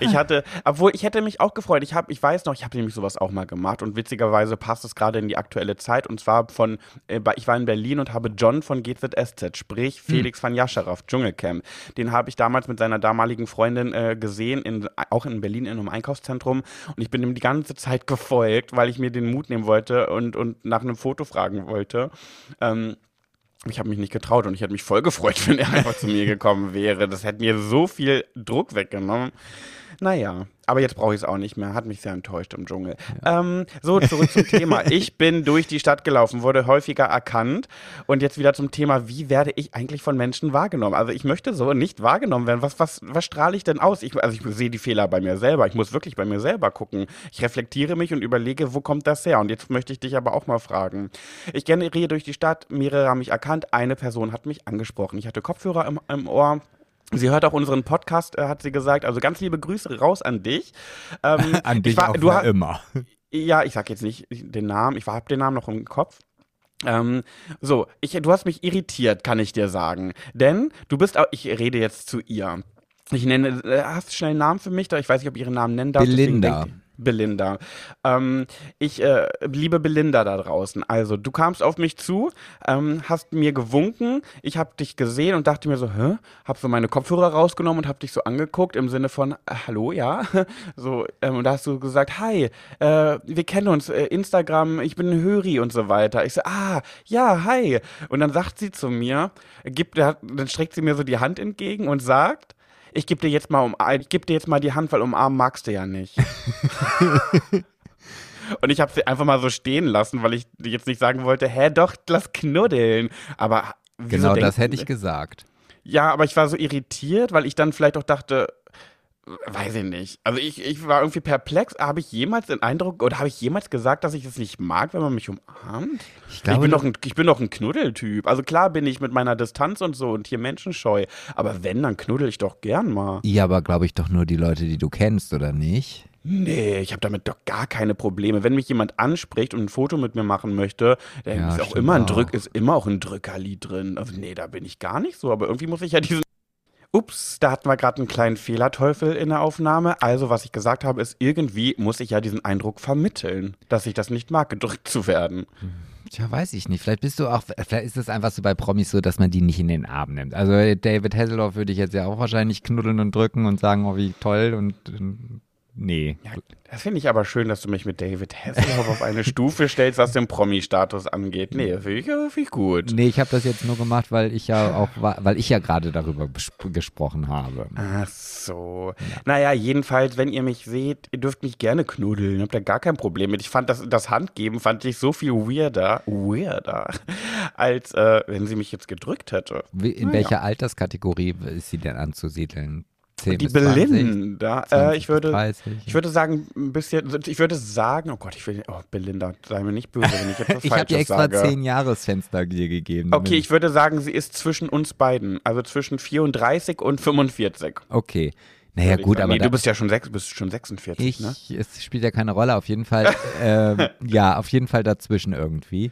Ich hatte, obwohl ich hätte mich auch gefreut. Ich habe, ich weiß noch, ich habe nämlich sowas auch mal gemacht und witzigerweise passt es gerade in die aktuelle Zeit und zwar von, äh, ich war in Berlin und habe John von GZSZ, sprich Felix van Jascherow, Dschungelcamp. Den habe ich damals mit seiner damaligen Freundin äh, gesehen, in, auch in Berlin in einem Einkaufszentrum und ich bin ihm die ganze Zeit gefolgt, weil ich mir den Mut nehmen wollte und, und nach einem Foto fragen wollte. Ähm, ich habe mich nicht getraut und ich hätte mich voll gefreut, wenn er einfach zu mir gekommen wäre. Das hätte mir so viel Druck weggenommen. Naja, aber jetzt brauche ich es auch nicht mehr. Hat mich sehr enttäuscht im Dschungel. Ähm, so, zurück zum Thema. Ich bin durch die Stadt gelaufen, wurde häufiger erkannt. Und jetzt wieder zum Thema, wie werde ich eigentlich von Menschen wahrgenommen? Also ich möchte so nicht wahrgenommen werden. Was, was, was strahle ich denn aus? Ich, also ich sehe die Fehler bei mir selber. Ich muss wirklich bei mir selber gucken. Ich reflektiere mich und überlege, wo kommt das her? Und jetzt möchte ich dich aber auch mal fragen. Ich generiere durch die Stadt, mehrere haben mich erkannt, eine Person hat mich angesprochen. Ich hatte Kopfhörer im, im Ohr. Sie hört auch unseren Podcast, äh, hat sie gesagt. Also ganz liebe Grüße raus an dich. Ähm, an ich dich war- auch du immer. ja, ich sag jetzt nicht den Namen, ich habe den Namen noch im Kopf. Ähm, so, ich, du hast mich irritiert, kann ich dir sagen. Denn du bist auch, ich rede jetzt zu ihr. Ich nenne, äh, hast du schnell einen Namen für mich? Da Ich weiß nicht, ob ich ihren Namen nennen darf. deswegen Belinda. denk- Belinda. Ähm, ich äh, liebe Belinda da draußen. Also, du kamst auf mich zu, ähm, hast mir gewunken, ich habe dich gesehen und dachte mir so, hä? Hab so meine Kopfhörer rausgenommen und hab dich so angeguckt im Sinne von, äh, hallo, ja? So, ähm, und da hast du gesagt, hi, äh, wir kennen uns, äh, Instagram, ich bin Höri und so weiter. Ich so, ah, ja, hi. Und dann sagt sie zu mir, gibt, dann streckt sie mir so die Hand entgegen und sagt, ich gebe dir jetzt mal um, ich gebe dir jetzt mal die Hand, weil umarmen magst du ja nicht. Und ich habe sie einfach mal so stehen lassen, weil ich jetzt nicht sagen wollte, hä, doch, lass knuddeln. Aber Genau, das hätte ich gesagt. Ja, aber ich war so irritiert, weil ich dann vielleicht auch dachte, weiß ich nicht. Also ich, ich war irgendwie perplex. Habe ich jemals den Eindruck oder habe ich jemals gesagt, dass ich es nicht mag, wenn man mich umarmt? Ich, glaube, bin du- doch ein, ich bin doch ein Knuddeltyp. Also klar bin ich mit meiner Distanz und so und hier menschenscheu. Aber wenn, dann knuddel ich doch gern mal. Ja, aber glaube ich doch nur die Leute, die du kennst, oder nicht? Nee, ich habe damit doch gar keine Probleme. Wenn mich jemand anspricht und ein Foto mit mir machen möchte, dann Ja, ist auch immer ein auch. Drück, ist immer auch ein Drückerlied drin. Also nee, da bin ich gar nicht so. Aber irgendwie muss ich ja diesen. Ups, da hatten wir gerade einen kleinen Fehlerteufel in der Aufnahme. Also, was ich gesagt habe, ist, irgendwie muss ich ja diesen Eindruck vermitteln, dass ich das nicht mag, gedrückt zu werden. Tja, weiß ich nicht. Vielleicht bist du auch, vielleicht ist es einfach so bei Promis so, dass man die nicht in den Arm nimmt. Also David Hasselhoff würde ich jetzt ja auch wahrscheinlich knuddeln und drücken und sagen, oh, wie toll und äh, nee. Ja, das finde ich aber schön, dass du mich mit David Hasselhoff auf eine Stufe stellst, was den Promi-Status angeht. Nee, finde ich, find ich gut. Nee, ich habe das jetzt nur gemacht, weil ich ja auch, weil ich ja gerade darüber gesprochen habe. Ach so. Naja, jedenfalls, wenn ihr mich seht, ihr dürft mich gerne knuddeln. Habt da gar kein Problem mit. Ich fand das, das Handgeben fand ich so viel weirder, weirder, als äh, wenn sie mich jetzt gedrückt hätte. Wie- In Naja. welcher Alterskategorie ist sie denn anzusiedeln? 10 Die bis 20, Belinda, 20 äh, ich würde, 30. ich würde sagen, ein bisschen, ich würde sagen, oh Gott, ich will, oh, Belinda, sei mir nicht böse, wenn ich jetzt was ich habe dir extra sage. 10 Jahresfenster dir gegeben. Okay, ich würde sagen, sie ist zwischen uns beiden, also zwischen 34 und 45. Okay. Naja, gut, aber nee, du bist ja schon, sechs, bist schon 46, ich, ne? es spielt ja keine Rolle. Auf jeden Fall, ähm, ja, auf jeden Fall dazwischen irgendwie.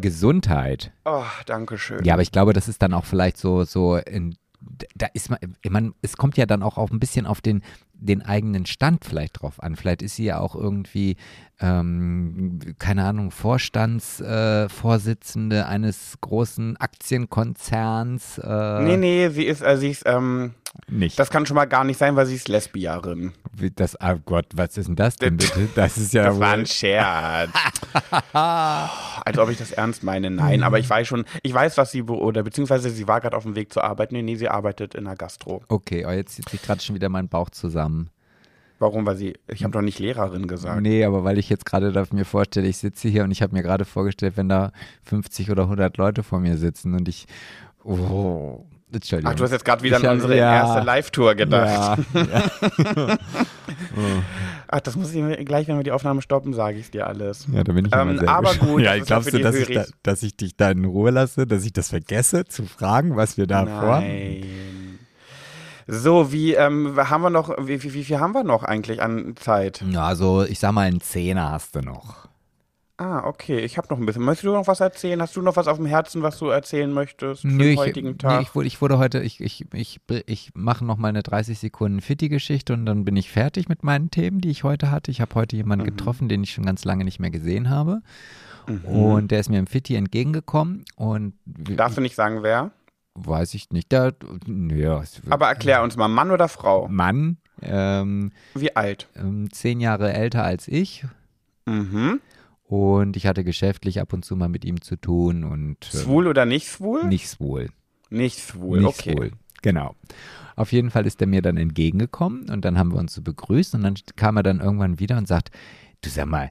Gesundheit. Oh, danke schön. Ja, aber ich glaube, das ist dann auch vielleicht so, so in, da ist man, man, es kommt ja dann auch, auch ein bisschen auf den, den eigenen Stand vielleicht drauf an. Vielleicht ist sie ja auch irgendwie, ähm, keine Ahnung, Vorstandsvorsitzende äh, eines großen Aktienkonzerns. Äh, Nee, nee, sie ist, äh, sie ist, ähm, nicht. das kann schon mal gar nicht sein, weil sie ist Lesbierin. Wie das, oh Gott, was ist denn das denn bitte? Das ist ja Das war ein Scherz. Als ob ich das ernst meine. Nein, aber ich weiß schon, ich weiß, was sie, oder beziehungsweise sie war gerade auf dem Weg zur Arbeit. Nee, nee, sie arbeitet in der Gastro. Okay, oh, jetzt zieht sich gerade schon wieder mein Bauch zusammen. Warum? Weil sie, ich habe doch nicht Lehrerin gesagt. Nee, aber weil ich jetzt gerade da mir vorstelle, ich sitze hier und ich habe mir gerade vorgestellt, wenn da 50 oder 100 Leute vor mir sitzen und ich, oh, Entschuldigung. Ach, du hast jetzt gerade wieder Ich an hab- unsere ja. erste Live-Tour gedacht. Ja, Ach, das muss ich mir gleich, wenn wir die Aufnahme stoppen, sage ich dir alles. ja, da bin ich Ähm, immer sehr aber gespannt. gut, Ja, glaubst ja du, dass ich, da, dass ich dich da in Ruhe lasse, dass ich das vergesse, zu fragen, was wir da vor? Nein. So, wie ähm, haben wir noch, wie, wie, wie viel haben wir noch eigentlich an Zeit? Ja, also ich sag mal, einen Zehner hast du noch. Ah, okay, ich habe noch ein bisschen. Möchtest du noch was erzählen? Hast du noch was auf dem Herzen, was du erzählen möchtest für Nö, den ich, heutigen nee, Tag? ich, wurde, ich wurde heute, ich, ich, ich, ich mache noch mal eine 30 Sekunden Fitti-Geschichte und dann bin ich fertig mit meinen Themen, die ich heute hatte. Ich habe heute jemanden Mhm. getroffen, den ich schon ganz lange nicht mehr gesehen habe. Und der ist mir im Fitti entgegengekommen und Darfst du nicht sagen, wer? Weiß ich nicht. Da, ja, Aber erklär uns mal, Mann oder Frau? Mann, ähm, Wie alt? ähm, zehn Jahre älter als ich. Mhm. Und ich hatte geschäftlich ab und zu mal mit ihm zu tun und ähm, Schwul oder nicht schwul? nicht schwul. Nicht schwul, Nicht okay. schwul. Genau. Auf jeden Fall ist er mir dann entgegengekommen und dann haben wir uns so begrüßt und dann kam er dann irgendwann wieder und sagt, du sag mal,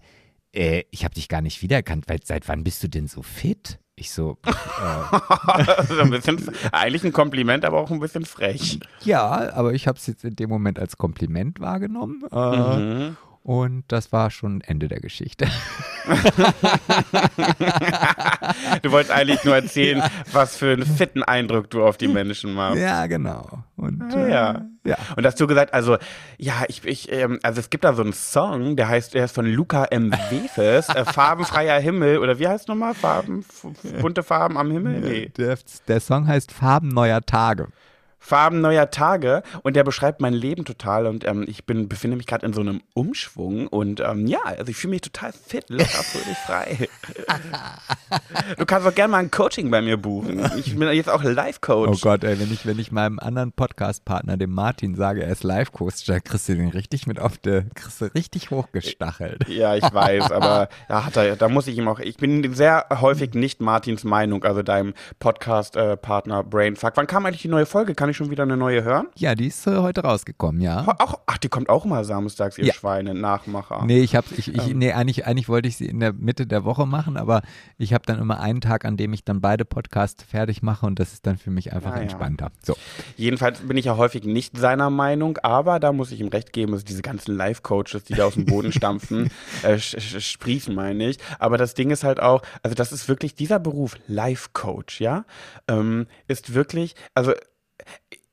äh, ich habe dich gar nicht wiedererkannt, weil seit wann bist du denn so fit? Ich so, äh, ein bisschen, eigentlich ein Kompliment, aber auch ein bisschen frech. ja, aber ich habe es jetzt in dem Moment als Kompliment wahrgenommen äh, Mhm. Und das war schon Ende der Geschichte. Du wolltest eigentlich nur erzählen, was für einen fitten Eindruck du auf die Menschen machst. ja, genau. Und Ah, äh, ja. ja. Und hast du gesagt, also, ja, ich, ich, ähm, also es gibt da so einen Song, der heißt, der ist von Luca M. Wefes, äh, Farbenfreier Himmel, oder wie heißt es nochmal? Farben, bunte Farben am Himmel? Nee. Der, der Song heißt Farben neuer Tage. Farben neuer Tage und der beschreibt mein Leben total und ähm, ich bin, befinde mich gerade in so einem Umschwung und ähm, ja, also ich fühle mich total fit, locker, fröhlich, frei. du kannst auch gerne mal ein Coaching bei mir buchen. Ich bin jetzt auch Life-Coach. Oh Gott, ey, wenn ich, wenn ich meinem anderen Podcast-Partner, dem Martin, sage, er ist Live-Coach, da kriegst du den richtig mit auf der, kriegst du richtig hochgestachelt. Ja, ich weiß, aber da, hat er, da muss ich ihm auch. Ich bin sehr häufig nicht Martins Meinung, also deinem Podcast-Partner Brainfuck. Wann kam eigentlich die neue Folge? Kann ich schon wieder eine neue hören? Ja, die ist äh, heute rausgekommen, ja. Auch, ach, die kommt auch mal samstags, ihr Ja. Schweine, Nachmacher. Nee, ich habe, ich, ich, nee, eigentlich, eigentlich wollte ich sie in der Mitte der Woche machen, aber ich habe dann immer einen Tag, an dem ich dann beide Podcasts fertig mache und das ist dann für mich einfach Ah, ja. entspannter. So. Jedenfalls bin ich ja häufig nicht seiner Meinung, aber da muss ich ihm recht geben, dass diese ganzen Life-Coaches, die da aus dem Boden stampfen, äh, sprießen, meine ich. Aber das Ding ist halt auch, also das ist wirklich, dieser Beruf, Life-Coach, ja, ähm, ist wirklich, also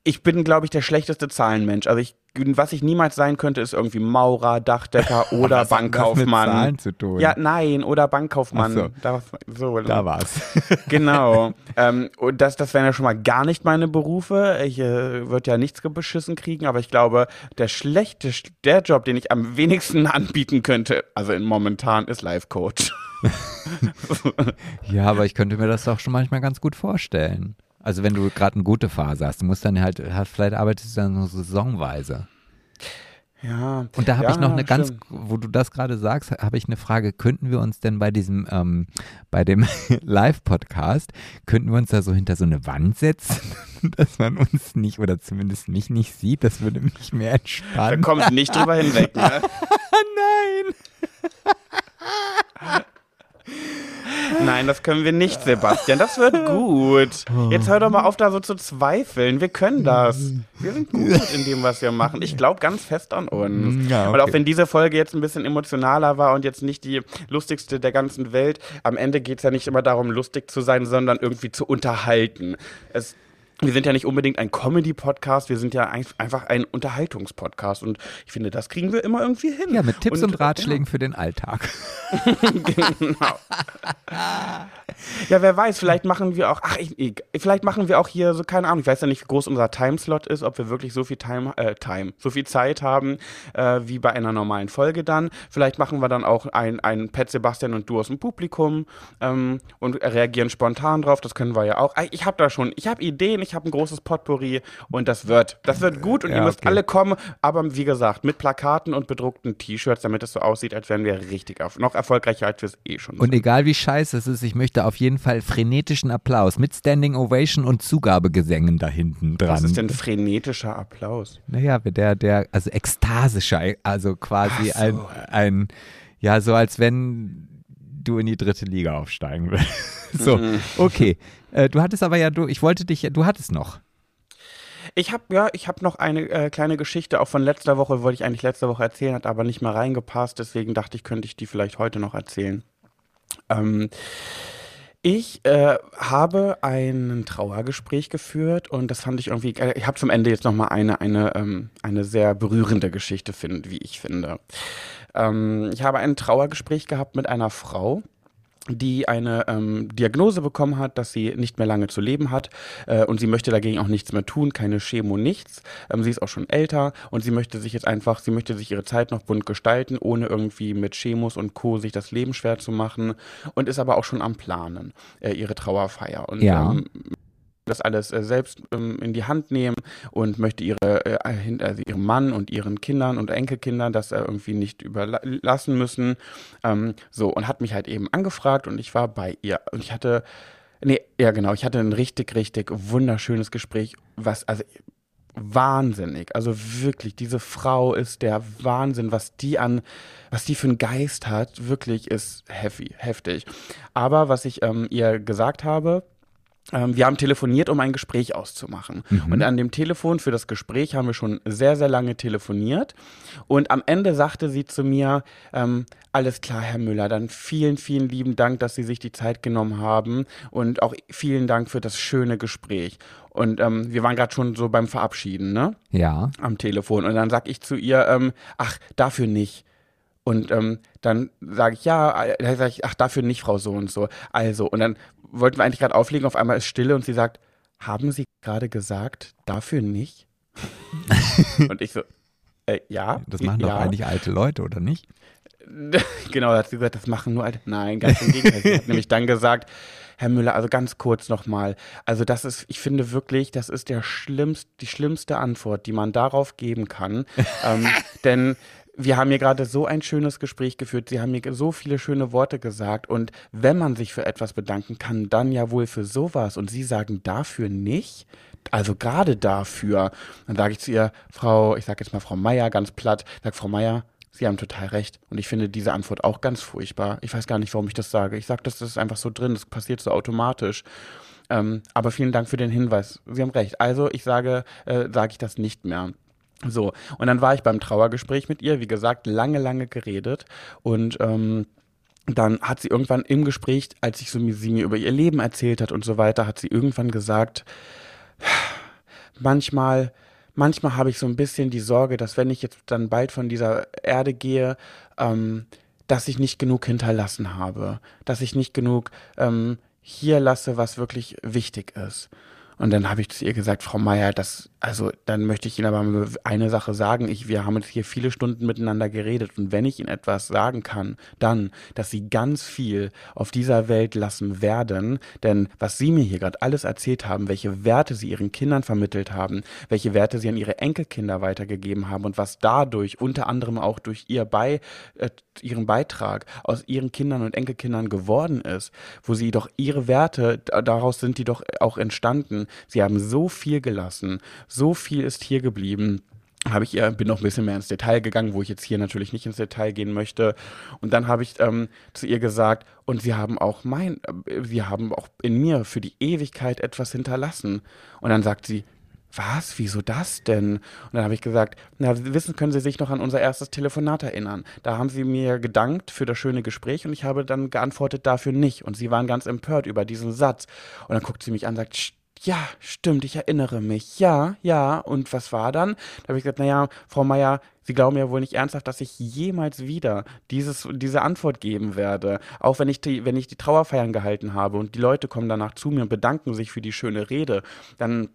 ich bin, glaube ich, der schlechteste Zahlenmensch. Also ich, was ich niemals sein könnte, ist irgendwie Maurer, Dachdecker oder Was hat das mit Bankkaufmann. Zahlen zu tun? Ja, nein, oder Bankkaufmann. So. Da, so, Da war's. Genau. ähm, und das, das wären ja schon mal gar nicht meine Berufe. Ich äh, würde ja nichts beschissen kriegen, aber ich glaube, der schlechte, der Job, den ich am wenigsten anbieten könnte, also in momentan, ist Life Coach. Ja, aber ich könnte mir das auch schon manchmal ganz gut vorstellen. Also wenn du gerade eine gute Phase hast, du musst dann halt, halt vielleicht arbeitest du dann nur saisonweise. Ja. Und da habe ja, ich noch eine ganz, stimmt. wo du das gerade sagst, habe ich eine Frage. Könnten wir uns denn bei diesem, ähm, bei dem Live-Podcast, könnten wir uns da so hinter so eine Wand setzen, dass man uns nicht oder zumindest mich nicht sieht? Das würde mich mehr Da entspannen. kommst du nicht drüber hinweg, ne? Nein! Nein, das können wir nicht, Sebastian. Das wird gut. Jetzt hör doch mal auf, da so zu zweifeln. Wir können das. Wir sind gut in dem, was wir machen. Ich glaube ganz fest an uns. Ja, Und auch okay. wenn diese Folge jetzt ein bisschen emotionaler war und jetzt nicht die lustigste der ganzen Welt, am Ende geht es ja nicht immer darum, lustig zu sein, sondern irgendwie zu unterhalten. Es wir sind ja nicht unbedingt ein Comedy-Podcast, wir sind ja ein, einfach ein Unterhaltungspodcast. Und ich finde, das kriegen wir immer irgendwie hin. Ja, mit Tipps und, äh, Ratschlägen für den Alltag. genau. ja, wer weiß, vielleicht machen wir auch, ach, ich, ich, vielleicht machen wir auch hier so, keine Ahnung, ich weiß ja nicht, wie groß unser Timeslot ist, ob wir wirklich so viel Time, äh, Time, so viel Zeit haben, äh, wie bei einer normalen Folge dann. Vielleicht machen wir dann auch ein, ein Pet Sebastian und du aus dem Publikum ähm, und reagieren spontan drauf, das können wir ja auch. Ich habe da schon, ich habe Ideen, ich habe ein großes Potpourri und das wird, das wird gut und Ja, ihr müsst okay. alle kommen, aber wie gesagt, mit Plakaten und bedruckten T-Shirts, damit es so aussieht, als wären wir richtig auf, noch erfolgreicher, als wir es eh schon Und sind. egal wie scheiße es ist, ich möchte auf jeden Fall frenetischen Applaus mit Standing Ovation und Zugabegesängen da hinten dran. Was ist denn frenetischer Applaus? Naja, der, der, also ekstasischer, also quasi so. ein, ein, ja, so als wenn du in die dritte Liga aufsteigen willst. so, Mhm. okay. Äh, du hattest aber ja, du, ich wollte dich, du hattest noch. Ich habe ja, ich habe noch eine äh, kleine Geschichte auch von letzter Woche, wollte ich eigentlich letzte Woche erzählen, hat aber nicht mehr reingepasst, deswegen dachte ich, könnte ich die vielleicht heute noch erzählen. Ähm, ich äh, habe ein Trauergespräch geführt und das fand ich irgendwie, äh, ich habe zum Ende jetzt nochmal eine, eine, ähm, eine sehr berührende Geschichte, find, wie ich finde. Ähm, ich habe ein Trauergespräch gehabt mit einer Frau, die eine ähm, Diagnose bekommen hat, dass sie nicht mehr lange zu leben hat äh, und sie möchte dagegen auch nichts mehr tun, keine Chemo, nichts. Ähm, sie ist auch schon älter und sie möchte sich jetzt einfach, sie möchte sich ihre Zeit noch bunt gestalten, ohne irgendwie mit Chemos und Co. sich das Leben schwer zu machen und ist aber auch schon am Planen, äh, ihre Trauerfeier. Und Ja. ähm, das alles äh, selbst ähm, in die Hand nehmen und möchte ihre, äh, hin- also ihrem Mann und ihren Kindern und Enkelkindern das äh, irgendwie nicht überlassen müssen. Ähm, so, und hat mich halt eben angefragt und ich war bei ihr. Und ich hatte, nee, ja genau, ich hatte ein richtig, richtig wunderschönes Gespräch, was, also wahnsinnig. Also wirklich, diese Frau ist der Wahnsinn, was die an, was die für einen Geist hat, wirklich ist heavy, heftig. Aber was ich ähm, ihr gesagt habe, wir haben telefoniert, um ein Gespräch auszumachen. Und an dem Telefon für das Gespräch haben wir schon sehr, sehr lange telefoniert. Und am Ende sagte sie zu mir, ähm, alles klar, Herr Müller, dann vielen, vielen lieben Dank, dass Sie sich die Zeit genommen haben und auch vielen Dank für das schöne Gespräch. Und ähm, wir waren gerade schon so beim Verabschieden, ne? Ja. am Telefon. Und dann sag ich zu ihr, ähm, ach, dafür nicht. Und ähm, dann sage ich, ja, äh, dann sag ich, ach, dafür nicht, Frau so und so. Also, und dann wollten wir eigentlich gerade auflegen, auf einmal ist Stille und sie sagt, haben Sie gerade gesagt, dafür nicht? und ich so, äh, ja. Das machen ja. doch eigentlich alte Leute, oder nicht? genau, da hat sie gesagt, das machen nur alte. Nein, ganz im Gegenteil. sie hat nämlich dann gesagt, Herr Müller, also ganz kurz nochmal. Also das ist, ich finde wirklich, das ist der schlimmst, die schlimmste Antwort, die man darauf geben kann. ähm, denn wir haben hier gerade so ein schönes Gespräch geführt. Sie haben mir so viele schöne Worte gesagt. Und wenn man sich für etwas bedanken kann, dann ja wohl für sowas. Und Sie sagen dafür nicht. Also gerade dafür. Dann sage ich zu ihr, Frau, ich sage jetzt mal Frau Meier ganz platt, sag Frau Meier, Sie haben total recht. Und ich finde diese Antwort auch ganz furchtbar. Ich weiß gar nicht, warum ich das sage. Ich sage, das ist einfach so drin. Das passiert so automatisch. Ähm, aber vielen Dank für den Hinweis. Sie haben recht. Also ich sage, äh, sage ich das nicht mehr. So, und dann war ich beim Trauergespräch mit ihr, wie gesagt, lange, lange geredet. Und ähm, dann hat sie irgendwann im Gespräch, als ich so, sie mir über ihr Leben erzählt hat und so weiter, hat sie irgendwann gesagt, manchmal, manchmal habe ich so ein bisschen die Sorge, dass wenn ich jetzt dann bald von dieser Erde gehe, ähm, dass ich nicht genug hinterlassen habe, dass ich nicht genug ähm, hier lasse, was wirklich wichtig ist. Und dann habe ich zu ihr gesagt, Frau Meier, das, also dann möchte ich Ihnen aber eine Sache sagen. Ich, wir haben jetzt hier viele Stunden miteinander geredet und wenn ich Ihnen etwas sagen kann, dann, dass Sie ganz viel auf dieser Welt lassen werden. Denn was Sie mir hier gerade alles erzählt haben, welche Werte Sie Ihren Kindern vermittelt haben, welche Werte Sie an Ihre Enkelkinder weitergegeben haben und was dadurch unter anderem auch durch Ihr bei, äh, Ihren Beitrag aus Ihren Kindern und Enkelkindern geworden ist, wo Sie doch Ihre Werte, da- daraus sind die doch auch entstanden. Sie haben so viel gelassen, so viel ist hier geblieben. habe ich ihr, bin noch ein bisschen mehr ins Detail gegangen, wo ich jetzt hier natürlich nicht ins Detail gehen möchte. Und dann habe ich ähm, zu ihr gesagt, und sie haben auch mein, äh, wir haben auch in mir für die Ewigkeit etwas hinterlassen. Und dann sagt sie, was? Wieso das denn? Und dann habe ich gesagt, na, wissen, können Sie sich noch an unser erstes Telefonat erinnern? Da haben Sie mir gedankt für das schöne Gespräch und ich habe dann geantwortet dafür nicht. Und Sie waren ganz empört über diesen Satz. Und dann guckt sie mich an und sagt, "St- ja, stimmt, ich erinnere mich. Ja, ja. Und was war dann? Da habe ich gesagt, naja, Frau Meier, Sie glauben ja wohl nicht ernsthaft, dass ich jemals wieder dieses, diese Antwort geben werde. Auch wenn ich, die, wenn ich die Trauerfeiern gehalten habe und die Leute kommen danach zu mir und bedanken sich für die schöne Rede, dann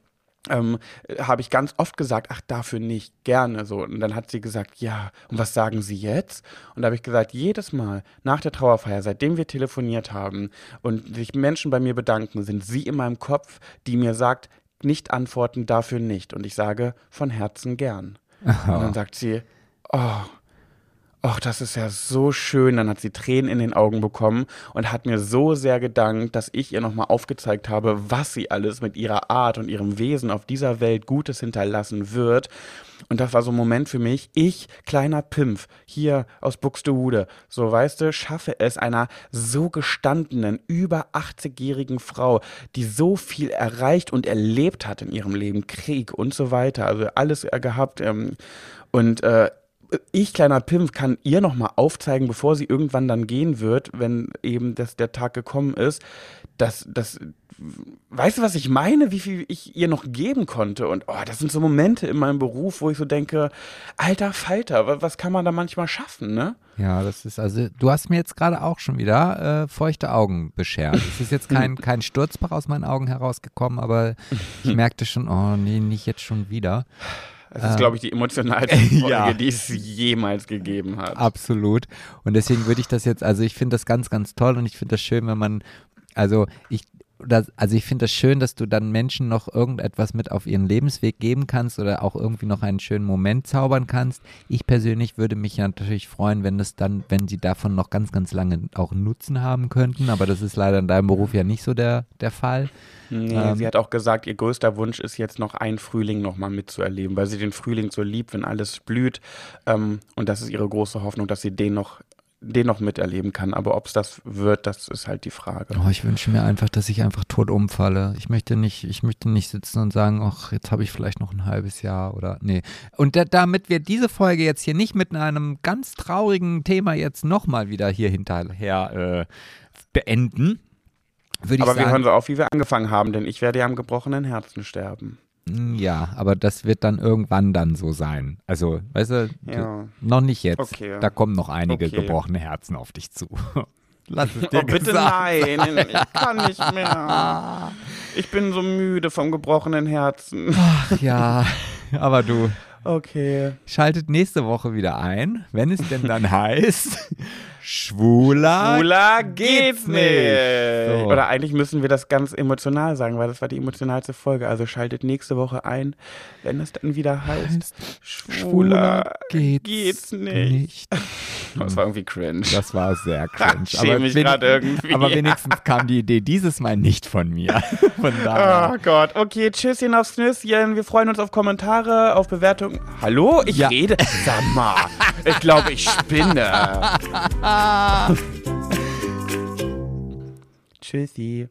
ähm, habe ich ganz oft gesagt, ach, dafür nicht, gerne so. Und dann hat sie gesagt, ja, und was sagen Sie jetzt? Und da habe ich gesagt, jedes Mal nach der Trauerfeier, seitdem wir telefoniert haben und sich Menschen bei mir bedanken, sind Sie in meinem Kopf, die mir sagt, nicht antworten, dafür nicht. Und ich sage von Herzen gern. Und dann sagt sie, oh, Ach, das ist ja so schön. Dann hat sie Tränen in den Augen bekommen und hat mir so sehr gedankt, dass ich ihr nochmal aufgezeigt habe, was sie alles mit ihrer Art und ihrem Wesen auf dieser Welt Gutes hinterlassen wird. Und das war so ein Moment für mich. Ich, kleiner Pimpf, hier aus Buxtehude, so weißt du, schaffe es einer so gestandenen, über 80-jährigen Frau, die so viel erreicht und erlebt hat in ihrem Leben, Krieg und so weiter, also alles gehabt. Ähm, und äh, ich, kleiner Pimp, kann ihr nochmal aufzeigen, bevor sie irgendwann dann gehen wird, wenn eben das, der Tag gekommen ist, dass, dass, weißt du, was ich meine? Wie viel ich ihr noch geben konnte? Und oh, das sind so Momente in meinem Beruf, wo ich so denke, alter Falter, wa- was kann man da manchmal schaffen, ne? Ja, das ist also, du hast mir jetzt gerade auch schon wieder äh, feuchte Augen beschert. Es ist jetzt kein, kein Sturzbach aus meinen Augen herausgekommen, aber ich merkte schon, oh nee, nicht jetzt schon wieder. Das ist, glaube ich, die emotionalste Folge, ja. die es jemals gegeben hat. Absolut. Und deswegen würde ich das jetzt, also ich finde das ganz, ganz toll und ich finde das schön, wenn man, also ich, das, also ich finde das schön, dass du dann Menschen noch irgendetwas mit auf ihren Lebensweg geben kannst oder auch irgendwie noch einen schönen Moment zaubern kannst. Ich persönlich würde mich ja natürlich freuen, wenn das dann, wenn sie davon noch ganz, ganz lange auch Nutzen haben könnten, aber das ist leider in deinem Beruf ja nicht so der, der Fall. Nee, Ähm, sie hat auch gesagt, ihr größter Wunsch ist jetzt noch einen Frühling nochmal mitzuerleben, weil sie den Frühling so liebt, wenn alles blüht. Ähm, und das ist ihre große Hoffnung, dass sie den noch, den noch miterleben kann. Aber ob es das wird, das ist halt die Frage. Oh, ich wünsche mir einfach, dass ich einfach tot umfalle. Ich möchte nicht, ich möchte nicht sitzen und sagen, ach, jetzt habe ich vielleicht noch ein halbes Jahr oder nee. Und da, damit wir diese Folge jetzt hier nicht mit einem ganz traurigen Thema jetzt nochmal wieder hier hinterher äh, beenden, würde ich Aber wir hören sagen, so auf, wie wir angefangen haben, denn ich werde ja am gebrochenen Herzen sterben. Mm, ja, aber das wird dann irgendwann dann so sein. Also, weißt du, Ja. noch nicht jetzt. Okay. Da kommen noch einige Okay. gebrochene Herzen auf dich zu. Lass es dir Oh, bitte nein, ich kann nicht mehr. Ich bin so müde vom gebrochenen Herzen. Ja, aber du, Okay. Schaltet nächste Woche wieder ein, wenn es denn dann heißt, schwuler. Cooler geht's nicht. So. Oder eigentlich müssen wir das ganz emotional sagen, weil das war die emotionalste Folge. Also schaltet nächste Woche ein, wenn es dann wieder heißt, schwuler geht's, nicht. Das war irgendwie cringe. Das war sehr cringe. Schäme mich wen- grad irgendwie. aber wenigstens kam die Idee dieses Mal nicht von mir. Von daher. Oh Gott, okay, tschüsschen aufs Nüsschen. Wir freuen uns auf Kommentare, auf Bewertungen. Hallo? Ich Ja. rede. Sag mal, ich glaube, ich spinne. Tschüssi.